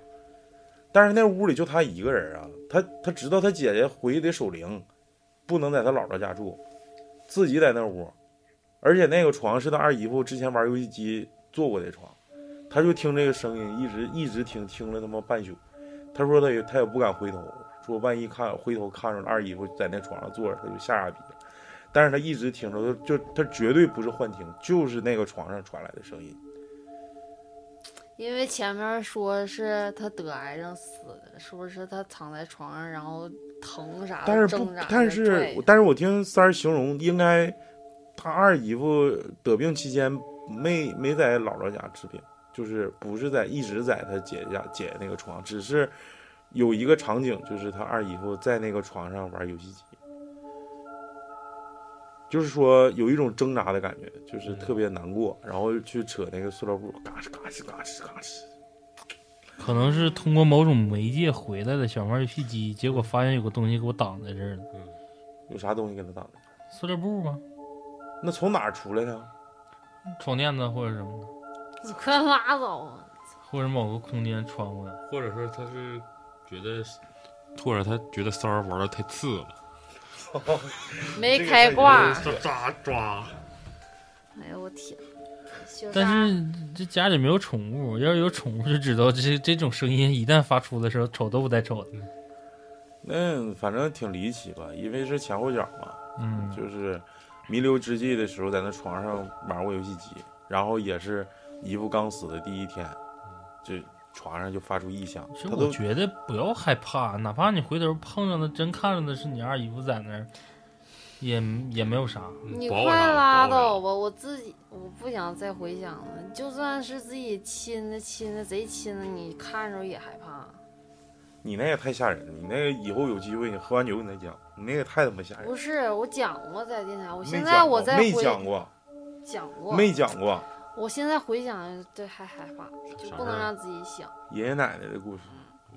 但是那屋里就他一个人啊，他他知道他姐姐回去得守灵，不能在他姥姥家住，自己在那屋，而且那个床是他二姨夫之前玩游戏机坐过的床，他就听这个声音，一直一直听，听了他妈半宿。他说他也他也不敢回头，说万一看回头看着二姨夫在那床上坐着，他就吓傻逼了。但是他一直听着，就就他绝对不是幻听，就是那个床上传来的声音。因为前面说是他得癌症死的，是不是他躺在床上，然后疼啥的，但是不但是但是我听三儿形容，应该他二姨夫得病期间没没在姥姥家治病，就是不是在一直在他姐家姐姐那个床，只是有一个场景，就是他二姨夫在那个床上玩游戏机，就是说有一种挣扎的感觉，就是特别难过，然后去扯那个塑料布，嘎吱嘎吱嘎吱嘎吱。可能是通过某种媒介回来的，想玩游戏机，结果发现有个东西给我挡在这儿了，有啥东西给他挡的？塑料布吗？那从哪儿出来的？床垫子或者什么的，你快拉倒啊！或者某个空间穿过来。或者说他是觉得，或者他觉得三儿玩的太次了，没开挂，抓抓抓。哎呦我天！但是这家里没有宠物，要是有宠物就知道这这种声音一旦发出的时候，瞅都不带瞅的。那反正挺离奇吧，因为是前后脚嘛，嗯，就是弥留之际的时候，在那床上玩过游戏机，然后也是姨夫刚死的第一天，就床上就发出异响，其实他都我觉得不要害怕，哪怕你回头碰上的真看着的是你二姨夫在那儿，也也没有啥。你快拉倒吧！我自己我不想再回想了。就算是自己亲的亲的贼亲的，你看着也害怕。你那也太吓人了，你那个以后有机会你喝完酒你再讲，你那个太他妈吓人。不是我讲过在电台，我现在我在没讲过，讲过，没讲过我现在回想这还害怕，就不能让自己想，爷爷奶奶的故事，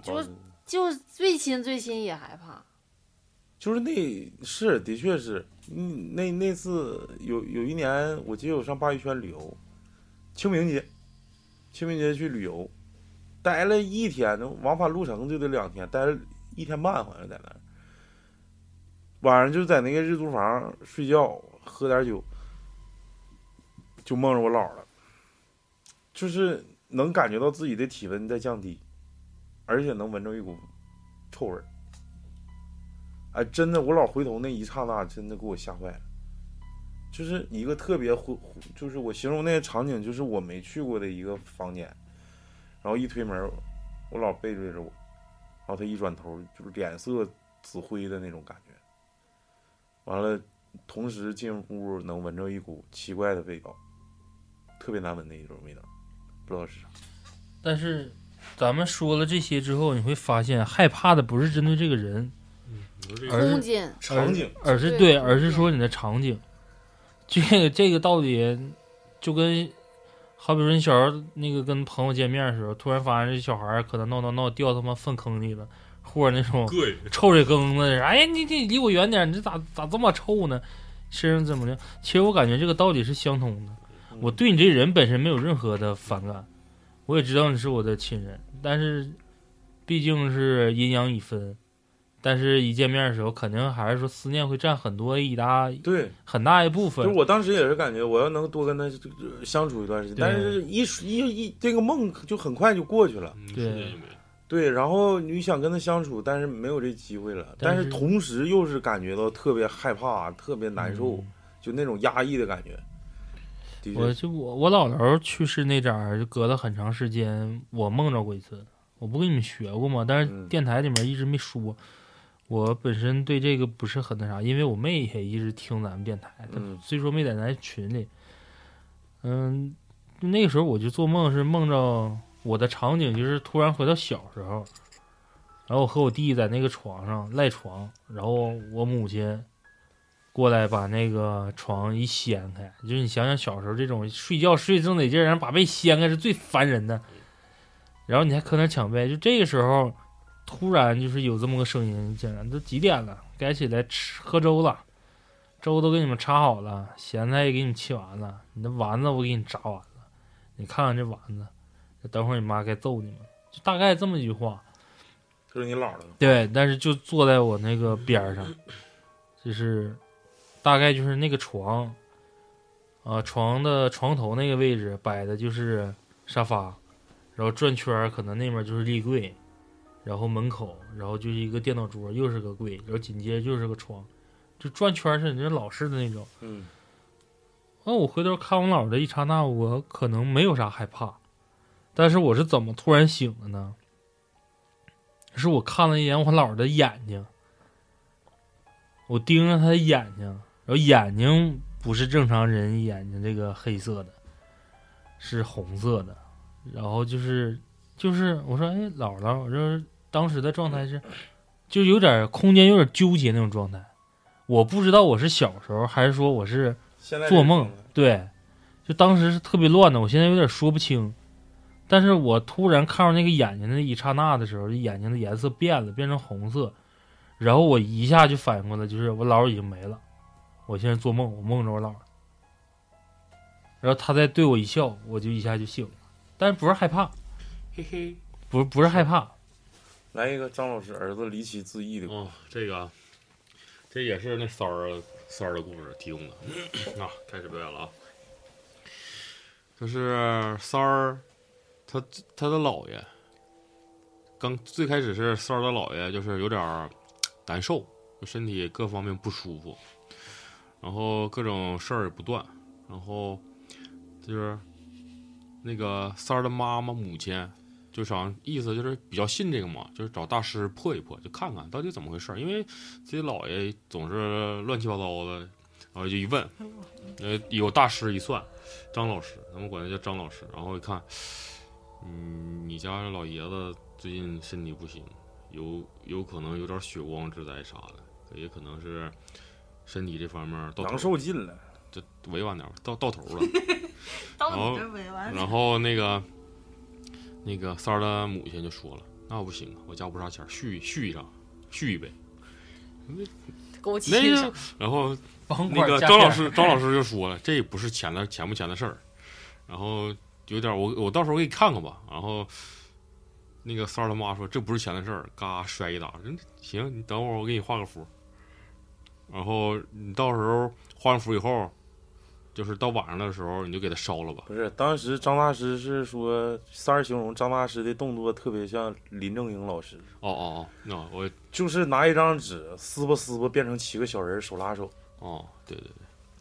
就就最亲最亲也害怕。就是那是的确是，嗯，那那次有有一年，我记得我上鲅鱼圈旅游，清明节，清明节去旅游，待了一天，往返路程就得两天，待了一天半，好像在那儿。晚上就在那个日租房睡觉，喝点酒，就梦着我姥了，就是能感觉到自己的体温在降低，而且能闻着一股臭味儿。哎，真的，我老回头那一刹那，真的给我吓坏了。就是一个特别灰，就是我形容那个场景，就是我没去过的一个房间。然后一推门，我老背对着我，然后他一转头，就是脸色紫灰的那种感觉。完了，同时进屋能闻着一股奇怪的味道，特别难闻的一种味道，不知道是啥。但是咱们说了这些之后，你会发现害怕的不是针对这个人，而是空间，场景，对而是对，而是说你的场景。这个这个道理就跟，好比说你小时候那个跟朋友见面的时候，突然发现这小孩儿可能闹闹闹掉他妈粪坑里了，或者那种，臭水坑子，哎呀，你你离我远点，你这咋咋这么臭呢？身上怎么的？其实我感觉这个道理是相通的。我对你这人本身没有任何的反感，我也知道你是我的亲人，但是毕竟是阴阳已分，但是一见面的时候，肯定还是说思念会占很多一大对，很大一部分就是。我当时也是感觉，我要能多跟他相处一段时间，但是一一一这个梦就很快就过去了。嗯对瞬间就没。对，然后你想跟他相处，但是没有这机会了，但但是是同时又是感觉到特别害怕、特别难受，嗯就那种压抑的感觉。我就我我姥姥去世那阵儿，就隔了很长时间，我梦着过一次。我不跟你们学过吗？但是嗯电台里面一直没说。我本身对这个不是很那啥，因为我妹也一直听咱们电台，她嗯虽说没在咱群里。嗯，那个时候我就做梦是梦着我的场景，就是突然回到小时候，然后我和我弟在那个床上赖床，然后我母亲过来把那个床一掀开，就是你想想小时候这种睡觉睡正得劲儿，然后把被掀开是最烦人的。然后你还搁那抢被，就这个时候，突然就是有这么个声音，竟然都几点了，该起来吃喝粥了，粥都给你们插好了，咸菜也给你们切完了，你的丸子我给你炸完了，你看看这丸子，等会儿你妈该揍你们，就大概这么一句话。这是你姥姥的，对，但是就坐在我那个边上，就是大概就是那个床，啊、床的床头那个位置摆的就是沙发，然后转圈儿可能那边就是立柜，然后门口，然后就是一个电脑桌，又是个柜，然后紧接着就是个床，就转圈儿是你这老式的那种。嗯，那我回头看我姥儿的一刹那，我可能没有啥害怕，但是我是怎么突然醒的呢？是我看了一眼我姥儿的眼睛，我盯着她的眼睛，然后眼睛不是正常人眼睛这个黑色的，是红色的，然后就是就是我说哎姥姥，我说当时的状态是，就有点空间有点纠结那种状态，我不知道我是小时候还是说我是。做梦，对，就当时是特别乱的，我现在有点说不清。但是我突然看到那个眼睛的一刹那的时候，眼睛的颜色变了，变成红色，然后我一下就反应过来，就是我姥儿已经没了。我现在做梦，我梦着我姥儿，然后他再对我一笑，我就一下就醒了，但是不是害怕，嘿嘿。不是不是害怕，来一个张老师儿子离奇自缢的故事，哦，这个，这也是那三儿三儿的故事提供的。啊，开始表演了啊。就是三儿，他他的姥爷，刚最开始是三儿的姥爷，就是有点难受，就身体各方面不舒服，然后各种事儿也不断，然后就是那个三儿的妈妈母亲。就想意思就是比较信这个嘛，就是找大师破一破，就看看到底怎么回事儿。因为自己姥爷总是乱七八糟的，然后就一问，呃，有大师一算，张老师，咱们管他叫张老师。然后一看，嗯，你家老爷子最近身体不行，有有可能有点血光之灾啥的，也可能是身体这方面到头阳寿尽了，就委婉点儿，到到头了。到然后你这委婉然后那个那个三儿的母亲就说了：“那不行啊，我家不差钱，续续一张，续一杯。给我那个，然后那个张老师，张老师就说了，这不是钱的钱不钱的事儿，然后有点我我到时候给你看看吧。然后那个三儿他妈说这不是钱的事儿，嘎摔一打，嗯行，你等会儿我给你画个符，然后你到时候画完符以后，就是到晚上的时候你就给他烧了吧。不是，当时张大师是说三儿形容张大师的动作特别像林正英老师，哦哦哦，那我就是拿一张纸撕吧撕吧变成七个小人手拉手，哦对对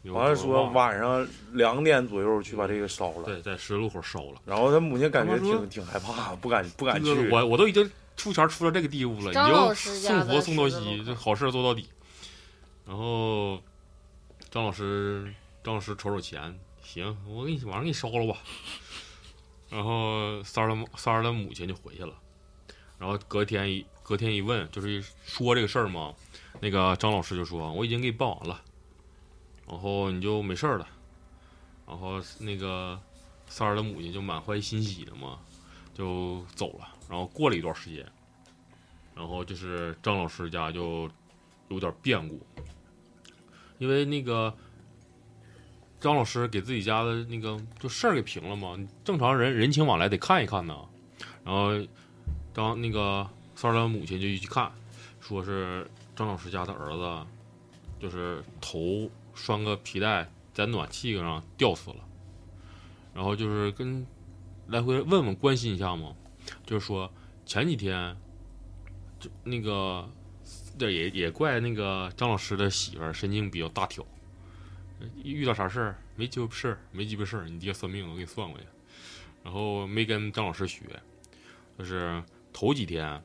对，完了说晚晚上两点左右去把这个烧了，对在十字路口烧了。然后他母亲感觉挺挺害怕，不敢不敢去，这个我我都已经出钱出到这个地步了，你就送佛送到西，十字路口这好事做到底。然后张老师张老师瞅瞅钱，行，我给你晚上给你烧了吧。然后三儿的三儿的母亲就回去了，然后隔天一隔天一问，就是说这个事儿嘛，那个张老师就说我已经给你办完了，然后你就没事儿了。然后那个三儿的母亲就满怀欣喜的嘛，就走了。然后过了一段时间，然后就是张老师家就有点变故，因为那个张老师给自己家的那个就事儿给平了嘛，正常人人情往来得看一看呢。然后张那个三儿的母亲就一去看，说是张老师家的儿子，就是头拴个皮带在暖气上吊死了，然后就是跟来回问问关心一下嘛，就是说前几天就那个对也也怪那个张老师的媳妇儿神经比较大条，遇到啥事儿没鸡巴事儿没鸡巴事儿，你爹算命我给你算过去，然后没跟张老师学，就是头几天，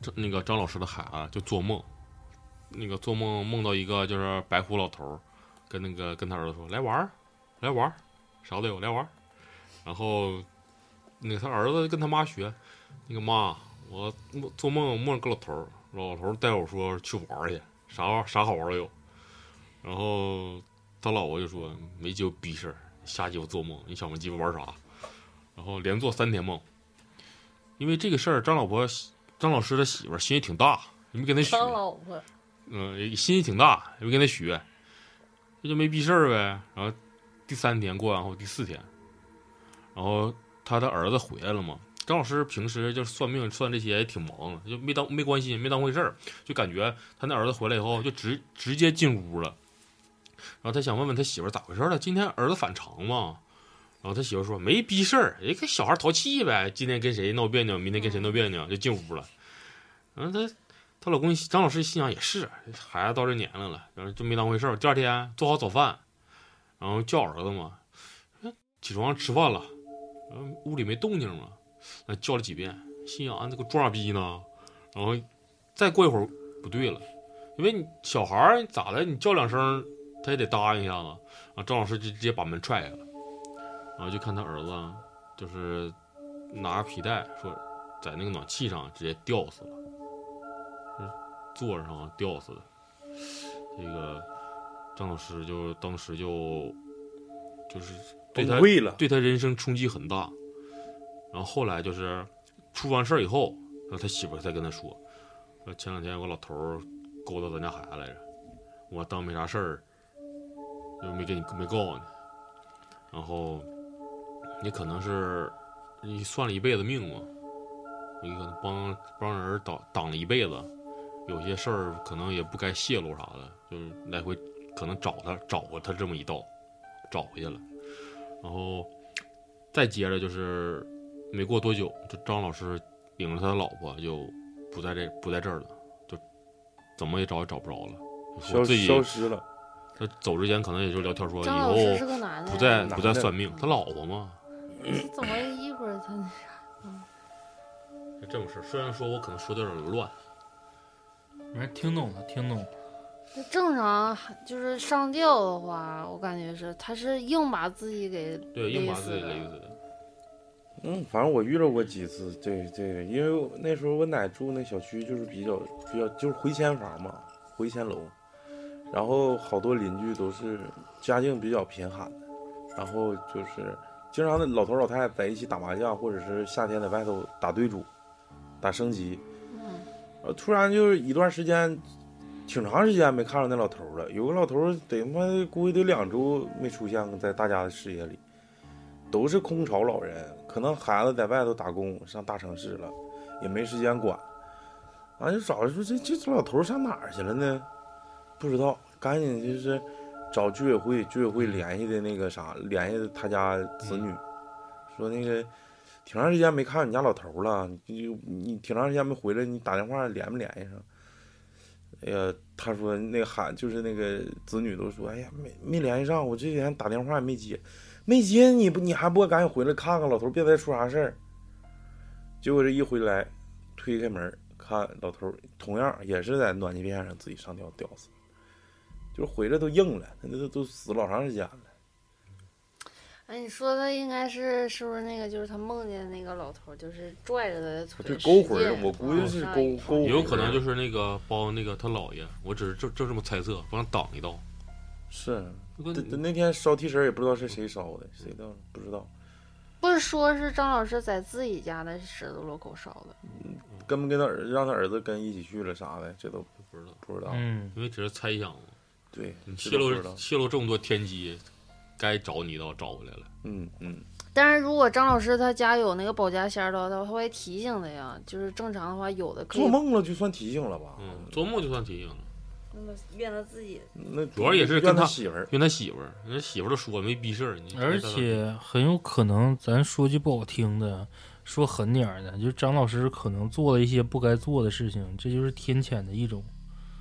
这那个张老师的孩子就做梦，那个做梦梦到一个就是白胡老头儿，跟那个跟他儿子说来玩儿，来玩儿，啥都有来玩儿，然后那个他儿子跟他妈学，那个妈，我做梦梦着个老头儿，老头带我说去玩儿去，啥玩啥好玩儿都有。然后他老婆就说没鸡巴逼事儿，瞎鸡巴做梦，你想我鸡巴玩啥？然后连做三天梦。因为这个事儿，张老婆张老师的媳妇儿心也挺大，也没跟他学，张老婆，嗯，心也挺大，也没跟他学，这就没逼事儿呗。然后第三天过完后，第四天，然后他的儿子回来了嘛。张老师平时就算命算这些也挺忙，就没当没关心，没当回事儿，就感觉他那儿子回来以后就直直接进屋了。然后他想问问他媳妇咋回事了，今天儿子反常吗？然后他媳妇说没逼事儿，人跟小孩淘气呗，今天跟谁闹别扭，明天跟谁闹别扭，就进屋了。然后他她老公张老师心想也是，孩子到这年龄了，然后就没当回事儿。第二天做好早饭，然后叫儿子嘛，起床吃饭了，然后屋里没动静嘛，那叫了几遍，心想俺这个装傻逼呢。然后再过一会儿不对了，因为你小孩儿咋的，你叫两声他也得答应一下子。啊，张老师就直接把门踹开了，然后就看他儿子就是拿个皮带说在那个暖气上直接吊死了。座儿上吊死的。这个张老师就当时就就是对他。对他人生冲击很大。然后后来就是出完事儿以后，然后他媳妇儿才跟他说，说前两天有个老头儿勾搭咱家孩子来着，我当没啥事儿，就没给你没告诉你。然后你可能是你算了一辈子命嘛，你可能帮帮人挡挡了一辈子。有些事儿可能也不该泄露啥的，就是来回可能找他找过他这么一道，找回去了，然后再接着就是没过多久，就张老师领着他的老婆就不在这不在这儿了，就怎么也找也找不着了，消自己消失了，他走之前可能也就聊天说以张老师是后个男的，不再不再算命，他老婆嘛，怎么一会儿他那就这么事儿。虽然说我可能说的有点乱，没人听懂了，听懂了。那正常就是上吊的话，我感觉是他是硬把自己给对，硬把自己勒死的。嗯，反正我遇到过几次，对对，因为那时候我奶住那小区就是比较比较就是回迁房嘛，回迁楼，然后好多邻居都是家境比较贫寒的，然后就是经常的老头老太太在一起打麻将，或者是夏天在外头打对主、打升级，嗯，呃，突然就是一段时间，挺长时间没看着那老头了。有个老头得他妈估计得两周没出现在大家的视野里，都是空巢老人，可能孩子在外头打工上大城市了，也没时间管。完、就找说这这这老头儿上哪儿去了呢？不知道，赶紧就是找居委会，居委会联系的那个啥，联系他家子女，说那个挺长时间没看你家老头儿了，你你挺长时间没回来，你打电话联没联系上？哎呀，他说那个喊就是那个子女都说，哎呀没没联系上，我这几天打电话也没接，没接你不你还不赶紧回来看看老头，别再出啥事儿。结果这一回来，推开门看老头儿同样也是在暖气片上自己上吊吊死，就是回来都硬了，那都都死老长时间了。哎，你说的应该是是不是那个就是他梦见那个老头儿，就是拽着他的腿，这勾魂儿我估计是勾勾有可能就是那个帮那个他姥爷，我只是就就这么猜测，帮他挡一刀。是，那那天烧替身儿也不知道是谁烧的，谁的不知道，不是说是张老师在自己家的十字路口烧的，跟不跟他儿让他儿子跟一起去了啥的，这都不知道，不知道。嗯，因为只是猜想嘛。对，泄露。泄露这么多天机，该找你倒找回来了。嗯嗯，但是如果张老师他家有那个保家仙儿的话，他会提醒的呀。就是正常的话，有的可以做梦了就算提醒了吧？嗯，做梦就算提醒了。那么怨他自己。那主要也是怨跟他他媳妇儿。怨他媳妇儿，人家媳妇儿都说没逼事儿，而且很有可能，咱说句不好听的，说狠点儿的，就是张老师可能做了一些不该做的事情，这就是天谴的一种。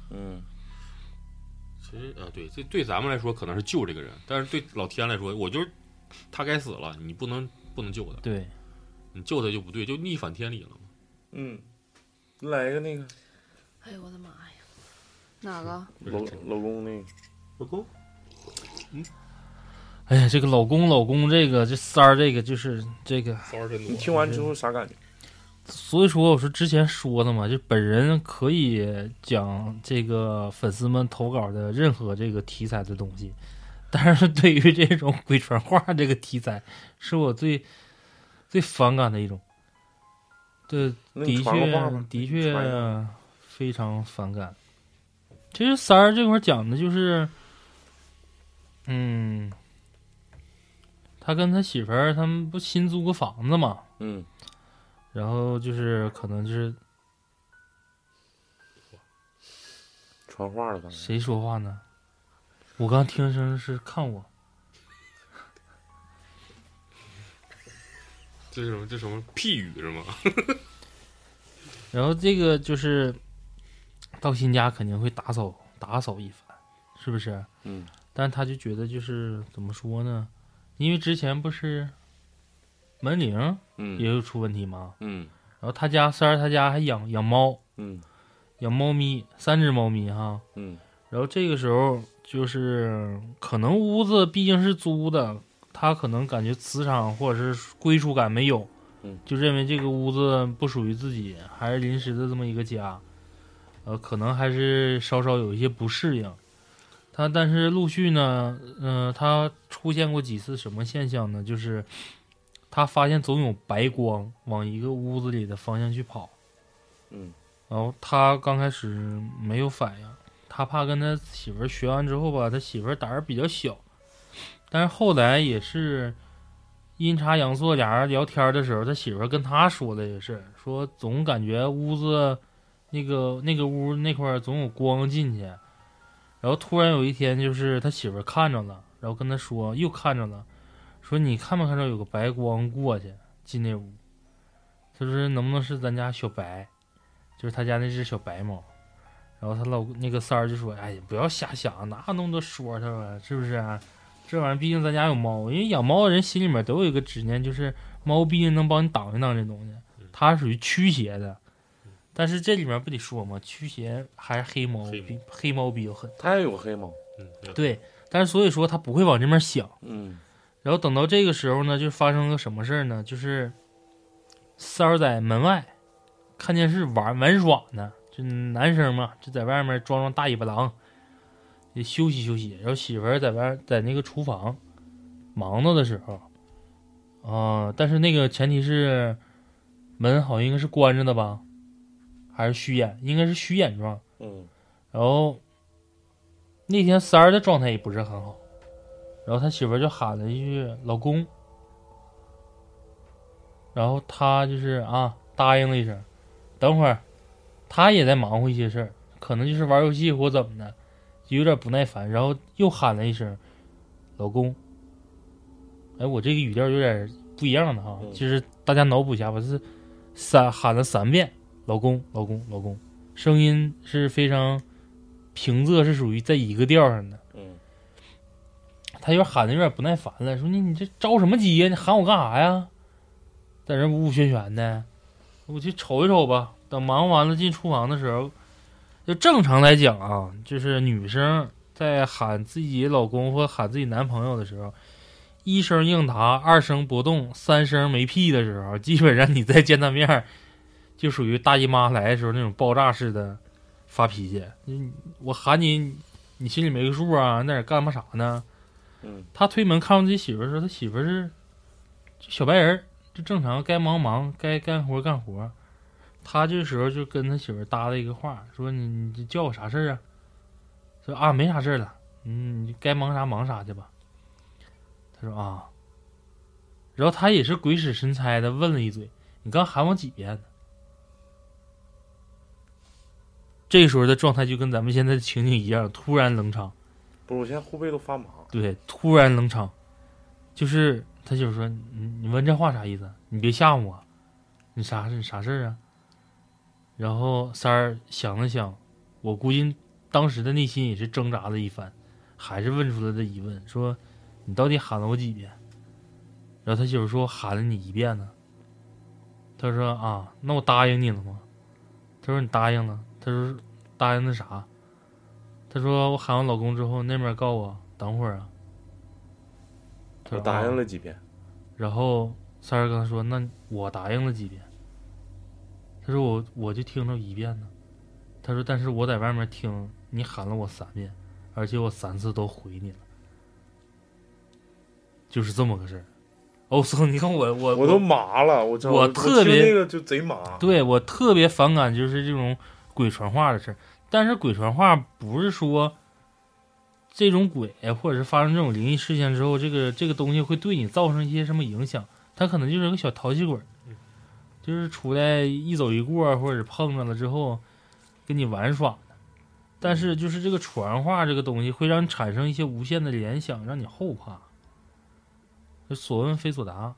嗯，其实啊，对，这对咱们来说可能是救这个人，但是对老天来说，我就是他该死了，你不能不能救他，对，你救他就不对，就逆反天理了嘛。嗯，来一个那个哎呦我的妈呀！哪个？老老公那个，老公，嗯哎呀，这个老公老公这个这三儿这个就是这个骚儿真多你。听完之后啥感觉？所以说我说之前说的嘛，就本人可以讲这个粉丝们投稿的任何这个题材的东西，但是对于这种鬼传话这个题材，是我最最反感的一种。对，的确的确非常反感。其实三儿这块儿讲的就是，嗯，他跟他媳妇儿他们不新租个房子嘛，嗯，然后就是可能就是传话了，刚才谁说话呢？我刚听声是看我，这是什么？这什么屁语是吗？然后这个就是到新家肯定会打扫打扫一番，是不是？嗯，但他就觉得就是怎么说呢？因为之前不是门铃也嗯有出问题吗？嗯然后他家三儿他家还养养猫，嗯养猫咪，三只猫咪哈。嗯然后这个时候就是可能屋子毕竟是租的，他可能感觉磁场或者是归属感没有，嗯就认为这个屋子不属于自己，还是临时的这么一个家，呃，可能还是稍稍有一些不适应。他但是陆续呢，嗯、他出现过几次什么现象呢？就是他发现总有白光往一个屋子里的方向去跑。嗯然后他刚开始没有反应，他怕跟他媳妇儿学完之后吧，他媳妇儿胆儿比较小，但是后来也是阴差阳错，俩人聊天的时候，他媳妇儿跟他说的也是，说总感觉屋子那个那个屋那块儿总有光进去，然后突然有一天就是他媳妇看着了，然后跟他说又看着了，说你看没看着有个白光过去进那屋？他说能不能是咱家小白？就是他家那只小白猫。然后他老那个三儿就说：“哎呀，不要瞎想，哪有那么多说头啊？是不是啊？这玩意儿毕竟咱家有猫，因为养猫的人心里面都有一个执念，就是猫毕竟能帮你挡一挡这东西，它属于驱邪的。但是这里面不得说吗，驱邪还是黑猫黑猫比黑猫比较狠。他也有黑猫，嗯，对，但是所以说他不会往这面想。嗯然后等到这个时候呢，就发生个什么事儿呢？就是三儿在门外看电视玩玩耍呢，就男生嘛，就在外面装装大尾巴狼，也休息休息。然后媳妇儿在外在那个厨房忙着的时候，啊、但是那个前提是门好像应该是关着的吧，还是虚掩？应该是虚掩状。嗯然后那天三儿的状态也不是很好，然后他媳妇儿就喊了一句“老公”，然后他就是啊答应了一声，等会儿他也在忙活一些事儿，可能就是玩游戏或怎么的，就有点不耐烦，然后又喊了一声“老公”。哎，我这个语调有点不一样的哈，嗯就是大家脑补一下，我是三喊了三遍“老公，老公，老公”，声音是非常平仄，是属于在一个调上的。嗯他有点喊的有点不耐烦了，说你你这着什么急呀？你喊我干啥呀？在这呜呜喧喧的，我去瞅一瞅吧。等忙完了进厨房的时候，就正常来讲啊，就是女生在喊自己老公或喊自己男朋友的时候，一声应答，二声不动，三声没屁的时候，基本上你再见他面儿，就属于大姨妈来的时候那种爆炸式的发脾气。你我喊你，你心里没个数啊？那在干嘛啥呢？嗯他推门看到自己媳妇儿的时候，他媳妇儿是就小白人儿，就正常该忙忙，该干活干活。他这时候就跟他媳妇儿搭了一个话，说你你叫我啥事儿啊？说啊没啥事儿了，嗯，你该忙啥忙啥去吧。他说啊，然后他也是鬼使神差的问了一嘴，你刚喊我几遍这时候的状态就跟咱们现在的情景一样，突然冷场。不是，我现在后背都发麻。对，突然冷场，就是他媳妇说：“你你问这话啥意思？你别吓唬我，你啥事啥事儿啊？”然后三儿想了想，我估计当时的内心也是挣扎了一番，还是问出了这疑问，说：“你到底喊了我几遍？”然后他媳妇说：“喊了你一遍呢。”他说：“啊，那我答应你了吗？”他说：“你答应了。”他说：“答应那啥？”他说：“我喊完老公之后，那边告我等会儿啊。”他说答应啊了几遍，然后三儿跟他说：“那我答应了几遍？”他说我我就听着一遍呢。他说，但是我在外面听你喊了我三遍，而且我三次都回你了，就是这么个事儿。哦，操！你看我我我都麻了，我我特别那个就贼麻。对我特别反感就是这种鬼传话的事儿，但是鬼传话不是说这种鬼或者是发生这种灵异事件之后，这个这个东西会对你造成一些什么影响？它可能就是个小淘气鬼，就是出来一走一过或者碰着了之后跟你玩耍。但是就是这个传话这个东西会让你产生一些无限的联想，让你后怕。所问非所答，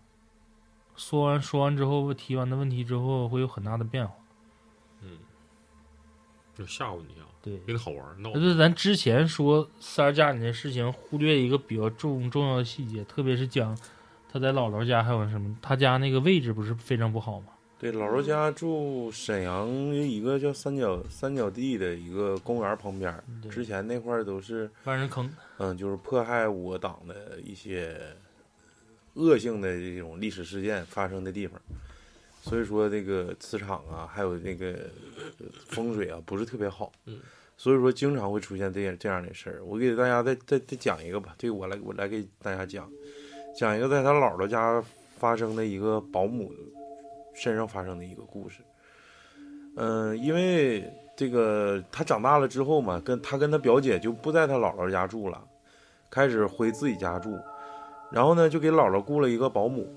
说完说完之后，提完的问题之后会有很大的变化。嗯，就吓唬你啊，对，给你好玩闹。对，咱之前说三儿家里的事情，忽略一个比较重重要的细节，特别是讲他在姥姥家还有什么，他家那个位置不是非常不好吗？对，姥姥家住沈阳一个叫三角三角地的一个公园旁边，之前那块儿都是万人坑，嗯，就是迫害我党的一些。恶性的这种历史事件发生的地方，所以说这个磁场啊，还有那个风水啊，不是特别好。嗯，所以说经常会出现这样这样的事儿。我给大家再再再讲一个吧，这个我来我来给大家讲，讲一个在他姥姥家发生的一个保姆身上发生的一个故事。嗯，因为这个他长大了之后嘛，跟他跟他表姐就不在他姥姥家住了，开始回自己家住。然后呢，就给姥姥雇了一个保姆。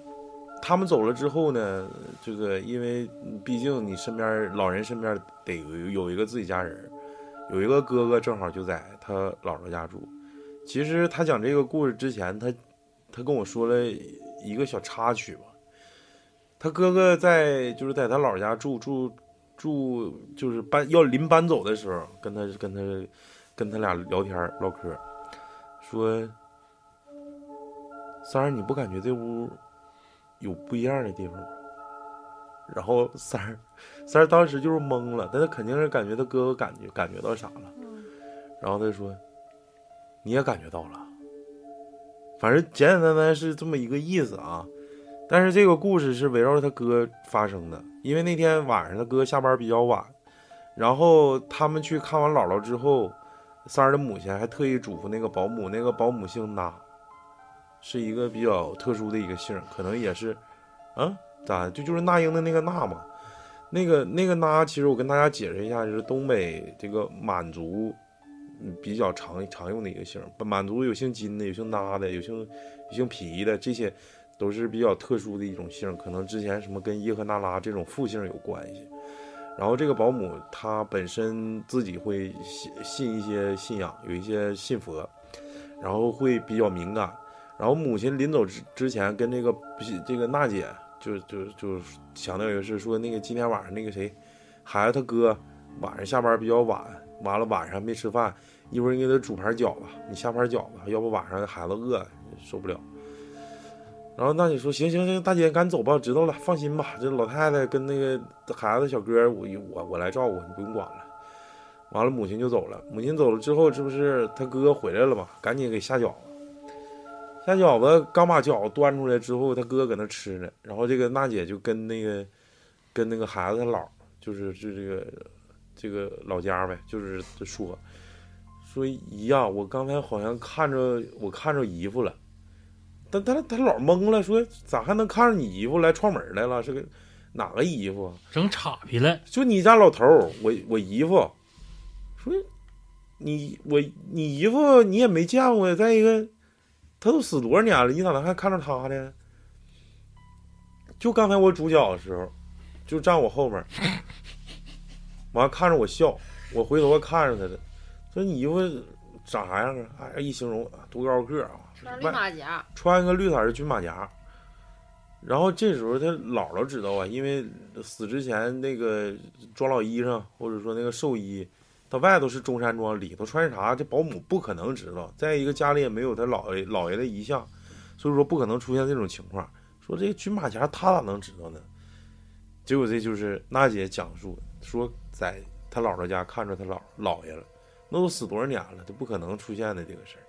他们走了之后呢，这个因为毕竟你身边老人身边得有一个自己家人，有一个哥哥正好就在他姥姥家住。其实他讲这个故事之前，他他跟我说了一个小插曲吧。他哥哥在就是在他姥姥家住住住，就是搬要临搬走的时候，跟他跟他跟他俩聊天唠嗑，说。三儿，你不感觉这屋有不一样的地方吗？然后三儿，三儿当时就是懵了，但他肯定是感觉他哥哥感觉感觉到啥了。然后他说：“你也感觉到了。”反正简简单单是这么一个意思啊。但是这个故事是围绕着他哥发生的，因为那天晚上他哥下班比较晚，然后他们去看完姥姥之后，三儿的母亲还特意嘱咐那个保姆，那个保姆姓那。是一个比较特殊的一个姓，可能也是，啊，咋就就是那英的那个那嘛？那个那个那，其实我跟大家解释一下，就是东北这个满族比较常常用的一个姓。满族有姓金的，有姓那的，有姓有姓皮的，这些都是比较特殊的一种姓，可能之前什么跟叶赫那拉这种复姓有关系。然后这个保姆她本身自己会信信一些信仰，有一些信佛，然后会比较敏感。然后母亲临走之之前，跟这个这个娜姐就就就强调一个是说，那个今天晚上那个谁，孩子他哥晚上下班比较晚，完了晚上没吃饭，一会儿你给他煮盘饺子，你下盘饺子，要不晚上孩子饿受不了。然后娜姐说行行行，大姐赶紧走吧，知道了，放心吧，这老太太跟那个孩子小哥我我我来照顾，你不用管了。完了母亲就走了，母亲走了之后，这不是他哥回来了吗？赶紧给下饺子。下饺子刚把饺子端出来之后，他哥搁那吃呢。然后这个娜姐就跟那个，跟那个孩子他姥，就是就这个，这个老家呗，就是说，说姨呀，我刚才好像看着我看着姨夫了。但他他姥懵了，说咋还能看着你姨夫来串门来了？是个哪个姨夫？整岔劈了。就你家老头儿，我我姨夫。说你我你姨夫你也没见过。再一个。他都死多少年了，你咋能还看着他呢？就刚才我主角的时候，就站我后面，完看着我笑，我回头看着他的，说你衣服长啥样啊？哎，一形容多高个啊，穿绿马甲，穿一个绿色的军马甲。然后这时候他姥姥知道啊，因为死之前那个装老衣裳或者说那个寿衣。他外头是中山装，里头穿啥？这保姆不可能知道。再一个，家里也没有他姥爷姥爷的遗像，所以说不可能出现这种情况。说这个军马甲，他咋能知道呢？结果这就是娜姐讲述，说在他姥姥家看着他姥姥爷了，那都死多少年了，都不可能出现的这个事儿。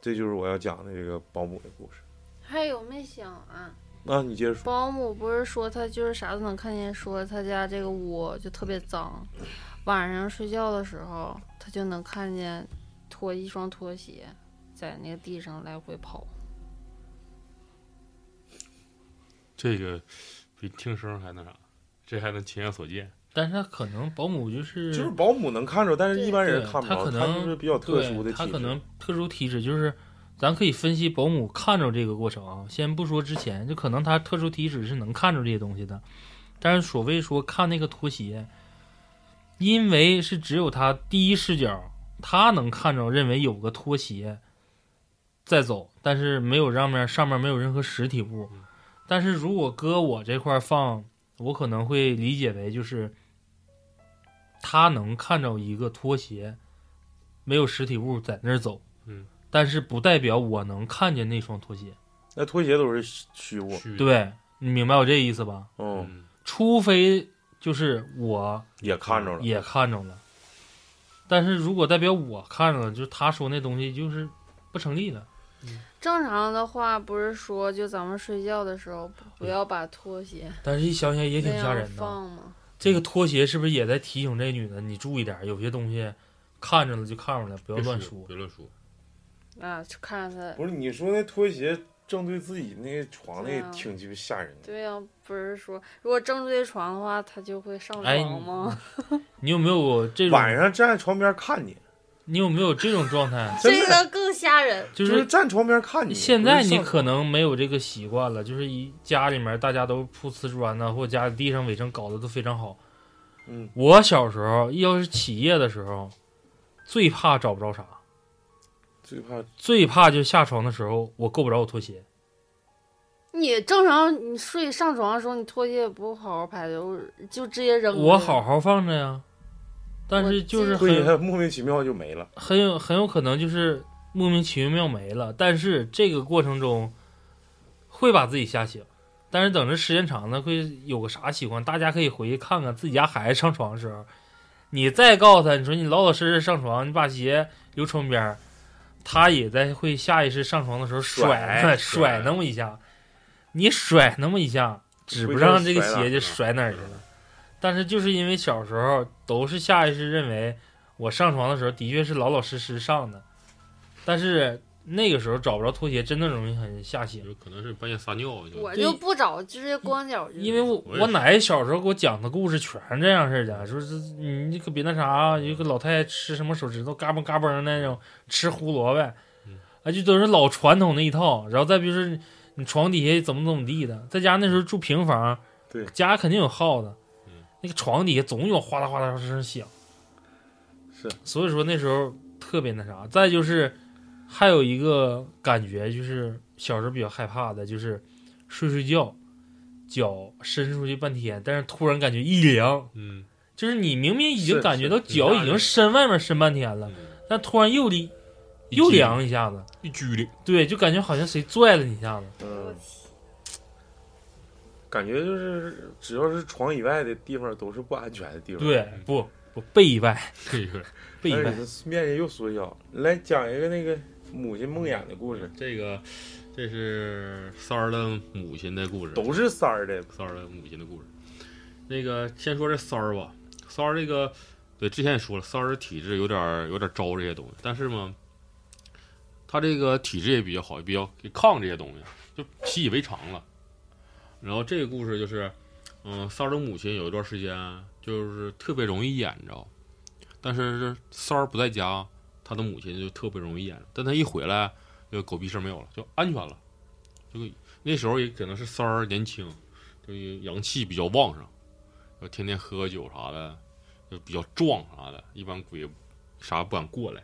这就是我要讲的这个保姆的故事。还有没想完？啊，你接着说。保姆不是说他就是啥都能看见，说他家这个屋就特别脏，晚上睡觉的时候他就能看见拖一双拖鞋在那个地上来回跑。这个比听声还那啥，这还能亲眼所见。但是他可能保姆就是就是保姆能看着，但是一般人看不着。他可能就是比较特殊的对他体质可能特殊体质，就是咱可以分析保姆看着这个过程啊。先不说之前，就可能他特殊体质是能看着这些东西的。但是所谓说看那个拖鞋，因为是只有他第一视角，他能看着，认为有个拖鞋在走，但是没有让面上面没有任何实体物。但是如果搁我这块放，我可能会理解为就是他能看着一个拖鞋，没有实体物在那儿走，嗯，但是不代表我能看见那双拖鞋。那拖鞋都是虚物。虚，对你明白我这意思吧？嗯，嗯，除非就是我也看着了。也看着了，但是如果代表我看着了，就是他说那东西就是不成立的。正常的话不是说就咱们睡觉的时候不不要把拖鞋但是一想想也挺吓人的。放吗？这个拖鞋是不是也在提醒这女的，你注意点，有些东西看着了就看着了，不要乱说。别乱说。啊，就看着他。不是你说那拖鞋正对自己那个床那挺鸡巴吓人的。对呀、不是说如果正对床的话，他就会上哎床吗？你有没有这种？晚上站在床边看你，你有没有这种状态？真的这个更吓人。就就是是站床边看你。现在你可能没有这个习惯了，就是一家里面大家都铺瓷砖呢，或者家里地上卫生搞得都非常好。嗯，我小时候要是起夜的时候，最怕找不着啥，最怕最怕就下床的时候我够不着我拖鞋。你正常你睡上床的时候，你拖鞋也不好好拍的，我就直接扔。我好好放着呀，但是就是很莫名其妙就没了。很有很有可能就是莫名其妙没了，但是这个过程中会把自己吓醒。但是等着时间长了，会有个啥习惯？大家可以回去看看自己家孩子上床的时候，你再告诉他，你说你老老实实上床，你把鞋留床边儿，他也在会下意识上床的时候甩甩 甩那么一下，你甩那么一下，指不上这个鞋就甩哪儿去了。但是就是因为小时候都是下意识认为我上床的时候的确是老老实实上的，但是那个时候找不着拖鞋，真的容易很吓醒。有可能是半夜撒尿就我就不找，直接光脚。因为我我奶小时候给我讲的故事全是这样式的，说是你你可别那啥，有个老太太吃什么手指头嘎嘣嘎嘣那种，吃胡萝卜嗯，啊就都是老传统那一套。然后再比如说你床底下怎么怎么地的，在家那时候住平房，对家肯定有耗子嗯，那个床底下总有哗啦哗啦声响。是，所以说那时候特别那啥。再就是还有一个感觉，就是小时候比较害怕的，就是睡睡觉，脚伸出去半天，但是突然感觉一凉，嗯，就是你明明已经感觉到脚已经伸外面伸半天了，嗯。但突然又离又凉一下子，一拘灵，对，就感觉好像谁拽了你一下子。嗯，感觉就是只要是床以外的地方都是不安全的地方。对，不不背以外，这个背以外。面积又缩小。来讲一个那个母亲梦魇的故事，这个这是三儿的母亲的故事，都是三儿的。三儿的母亲的故事。那个先说这三儿吧，三儿这个对之前也说了，三儿的体质有点儿有点儿招这些东西，但是嘛，他这个体质也比较好，也比较给抗这些东西，就习以为常了。然后这个故事就是，嗯，三儿的母亲有一段时间就是特别容易眼着，但是三儿不在家，他的母亲就特别容易演，但他一回来，就狗屁事没有了，就安全了。就那时候也可能是三儿年轻，就阳气比较旺盛，就天天喝酒啥的，就比较壮啥的，一般鬼啥不敢过来。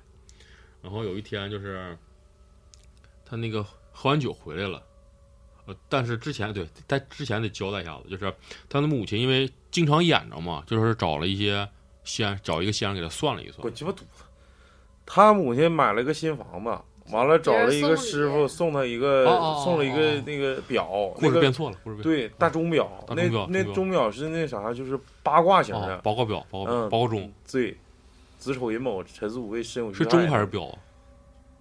然后有一天就是他那个喝完酒回来了，呃，但是之前对，在之前得交代一下子，就是他的母亲因为经常演着嘛，就是找了一些先找一个先生给他算了一算，他母亲买了个新房子，完了找了一个师傅送他一个送了一个那个表，那个事变错了，故事变对大钟表，那那钟表是那啥，就是八卦型哦的，，八卦表，报告表，嗯报告钟对，子丑寅卯辰巳午未申酉戌是钟还是表啊？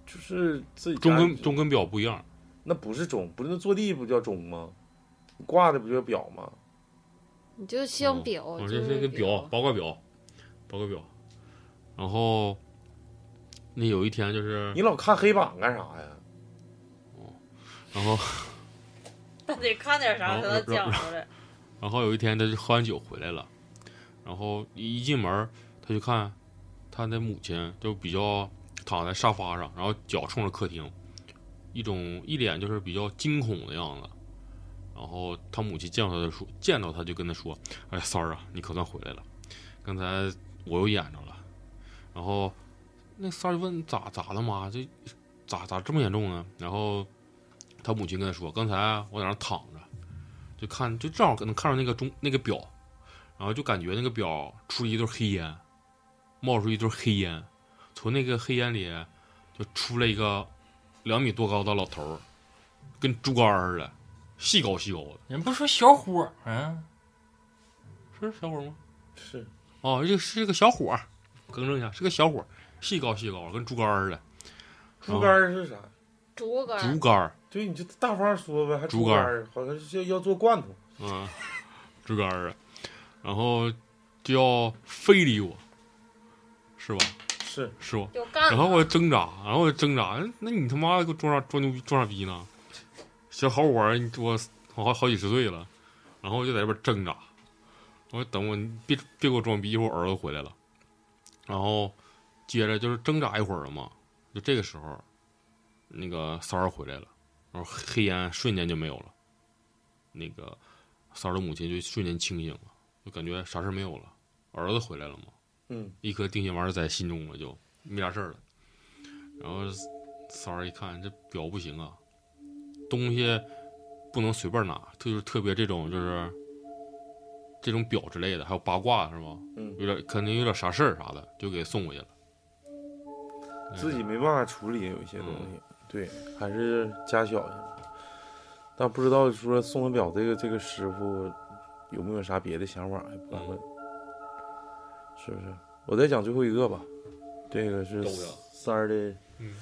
就是自己钟家跟钟跟表不一样。那不是钟，不是那坐地不叫钟吗？挂的不就表吗？你就像表，我就这是个表，八卦表，八卦表。然后那有一天就是你，老看黑板干啥呀？哦然后 那得看点啥才能讲出来。然后有一天他就喝完酒回来了，然后一进门他就看他的母亲就比较躺在沙发上，然后脚冲着客厅，一种一脸就是比较惊恐的样子。然后他母亲见到他就说，见到他就跟他说：“哎，三儿啊，你可算回来了，刚才我又演着了。”然后那三儿就问咋咋了妈？这咋咋这么严重呢？然后他母亲跟他说：“刚才我在那儿躺着，就看就正好能看到那个钟那个表，然后就感觉那个表出了一堆黑烟，冒出一堆黑烟，从那个黑烟里就出来一个两米多高的老头儿，跟猪肝似的，细高细高的，人不说小伙儿啊，是小伙儿吗？是哦，这个是个小伙儿，更正一下，是个小伙儿，细高细高，跟猪肝儿似的，猪肝儿是啥？竹竿猪肝儿，对，你就大方说呗，还猪肝好像是要要做罐头。嗯，猪肝儿啊，然后就要非礼我，是吧？是是吧？然后我就挣扎，然后我就挣扎，那你他妈给我装啥装牛逼装傻逼呢？小好伙儿，你我好好几十岁了，然后我就在这边挣扎，我说等我你别别给我装逼，一会儿我儿子回来了，然后接着就是挣扎一会儿了嘛，就这个时候，那个三儿回来了，然后黑烟瞬间就没有了，那个三儿的母亲就瞬间清醒了，就感觉啥事儿没有了，儿子回来了嘛。嗯，一颗定心丸在心中了，就没啥事儿了。然后三儿一看，这表不行啊，东西不能随便拿，就是特别这种就是这种表之类的，还有八卦是吗？嗯有点肯定有点啥事儿啥的，就给送过去了。自己没办法处理有一些东西，对，还是加小心。但不知道说送他表这个这个师傅有没有啥别的想法，还不敢问，是不是？我再讲最后一个吧，这个是三儿的，嗯，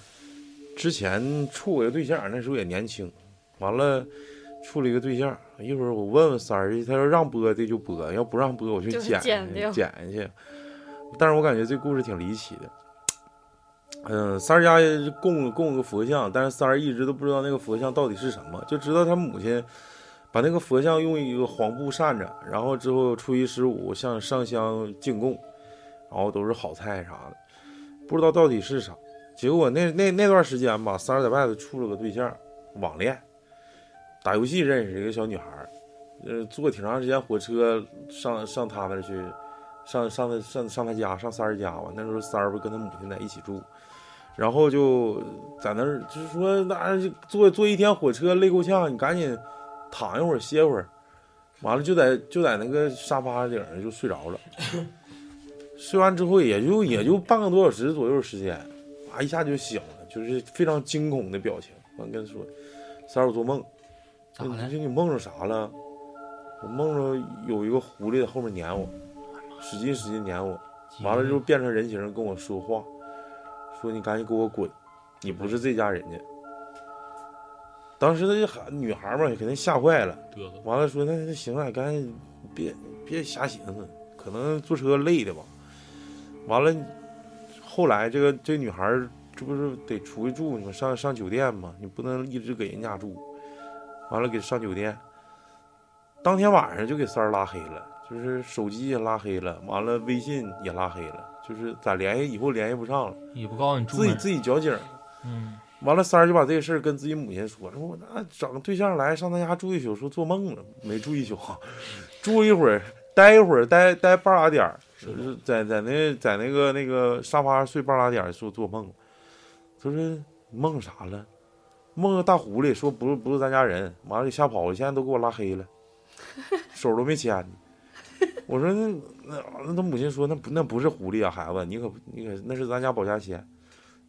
之前处过一个对象，那时候也年轻，完了处了一个对象，一会儿我问问三儿去，他要让播的就播，要不让播我就就是剪剪去。但是我感觉这故事挺离奇的。嗯，三儿家供供个佛像，但是三儿一直都不知道那个佛像到底是什么，就知道他母亲把那个佛像用一个黄布扇着，然后之后初一十五向上香敬供，然后都是好菜啥的，不知道到底是啥。结果那那那段时间吧，三儿在外头处了个对象，网恋，打游戏认识一个小女孩儿，呃，坐挺长时间火车上上他那儿去，上上他上上他家上三儿家吧。那时候三儿不跟他母亲在一起住，然后就在那儿就是说，那坐坐一天火车累够呛，你赶紧躺一会儿歇会儿，完了就在就在那个沙发顶上就睡着了。睡完之后也就也就半个多小时左右时间，啊一下就醒了，就是非常惊恐的表情。完跟他说：“三儿，我做梦，咋了你说你梦着啥了？我梦着有一个狐狸在后面撵我，使劲使劲撵我，完了就变成人形跟我说话，说你赶紧给我滚，你不是这家人家。当时他就喊女孩嘛，肯定吓坏了。完了说那那行了，赶紧别别瞎寻思，可能坐车累的吧。完了，后来这个这女孩这不是得出去住，你们上上酒店嘛？你不能一直给人家住。完了给上酒店，当天晚上就给三儿拉黑了，就是手机也拉黑了，完了微信也拉黑了，就是咋联系以后联系不上了，也不告诉你住自己自己矫情。嗯，完了，三儿就把这个事儿跟自己母亲说，说我那找个对象来上他家住一宿，说做梦了，没住一宿，住一会儿，待一会儿，待待半拉点儿，就是在在那在那个那个沙发上睡半拉点儿，说做梦，他说梦啥了？梦个大狐狸，说不是不是咱家人，完了给吓跑了，现在都给我拉黑了，手都没牵呢。我说那那那他母亲说那不那不是狐狸啊，孩子，你可你可那是咱家保家仙。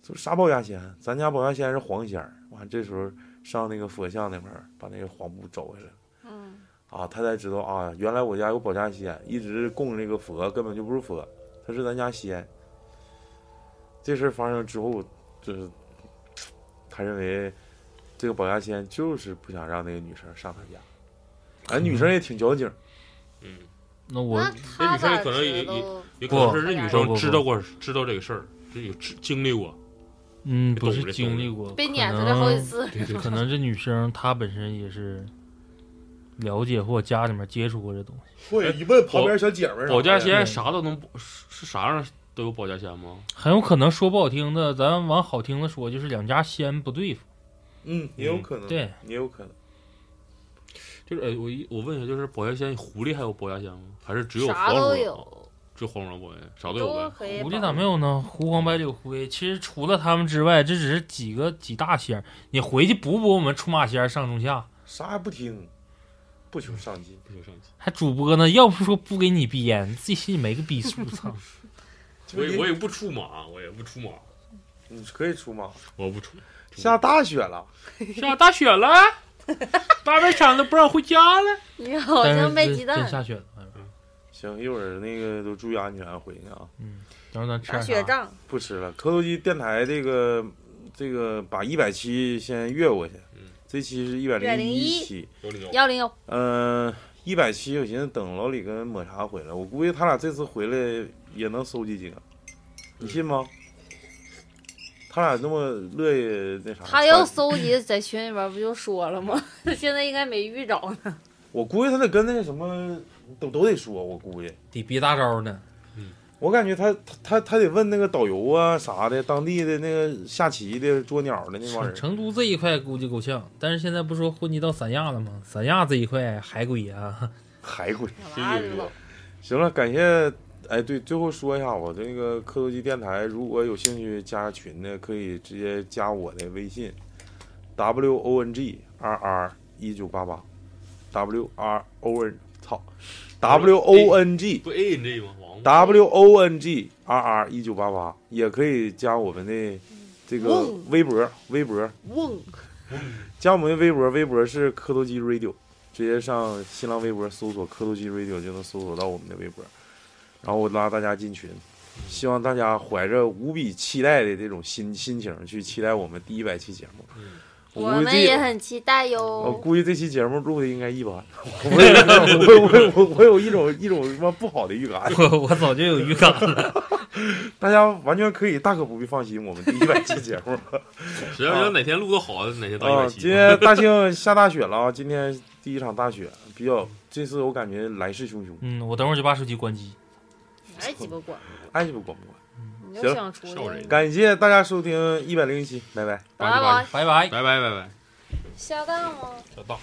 说啥保家仙？咱家保家仙是黄仙儿。完，这时候上那个佛像那边，把那个黄布找回来了。嗯，啊，他才知道啊，原来我家有保家仙，一直供那个佛根本就不是佛，他是咱家仙。这事儿发生之后，就是他认为这个保家仙就是不想让那个女生上他家，哎女生也挺矫情，嗯，那我那这女生他可能也也？也可能是这女生知道过知道这个事儿，这有经历过。嗯，不是经历过，被可撵出来好几能次，对对可能这女生她本身也是了解或家里面接触过这东西，会一问旁边小姐保家仙啥都能保，是是啥样都有保家仙吗？很有可能说不好听的，咱往好听的说，就是两家仙不对付。嗯，也有可能，对，也有可能。就是呃，我一我问一下，就是保家仙狐狸还有保家仙吗？还是只有啥黄鼠狼？都有，只有黄鼠狼保家仙，啥都有呗。狐狸咋没有呢？狐黄白柳灰，其实除了他们之外，这只是几个几大仙儿。你回去补补我们出马仙儿上中下，啥也不听，不求上进。不求上进，还主播呢？要不说不给你编，自己心里没个逼数。操！我也我也不出马，我也不出马，你可以出马，我不出。下大雪了，下大雪了，大白场都不让回家了。你好像卖真鸡蛋，真下雪了。行，一会儿那个都注意安全回去啊，等会儿咱吃打？雪仗。不吃了。磕头机电台这个这个把一百期先越过去嗯，这期是一百零101期。幺零幺，嗯，一百期我寻思等老李跟抹茶回来，我估计他俩这次回来也能收集几个，你信吗？他俩那么乐意那啥，他要搜集在群里边不就说了吗？现在应该没遇着呢。我估计他得跟那个什么都都得说，我估计。得憋大招呢。我感觉他他他他得问那个导游啊啥的，当地的那个下棋的、捉鸟的那帮人。成都这一块估计够呛，但是现在不说混迹到三亚了吗？三亚这一块海归啊，海归。行了，感谢。哎，对，最后说一下，我这个磕头机电台，如果有兴趣加群的，可以直接加我的微信，w o n g r r 一九八八，w r o n 操，w o n g 不 A N G 吗？王八 w o n g r r 一九八八，也可以加我们的这个微博，微博嗡，加我们的微博，微博是磕头机 radio，直接上新浪微博搜索磕头机 radio 就能搜索到我们的微博，然后我拉大家进群，希望大家怀着无比期待的这种心心情去期待我们第一百期节目。嗯我们也很期待哟我。估计这期节目录的应该一般，我有我我 我有一种一种什么不好的预感，我我早就有预感了。大家完全可以大可不必放心，我们第一百期节目。只要要哪天录的好，哪天到一啊，百期。今天大庆下大雪了啊！今天第一场大雪，比较这次我感觉来势汹汹，嗯，我等会儿就把手机关机。哎鸡巴管，爱鸡巴管不管？你就想出来笑人，感谢大家收听一百零一期，拜拜。拜拜。拜拜。拜拜拜拜。下蛋吗？小道。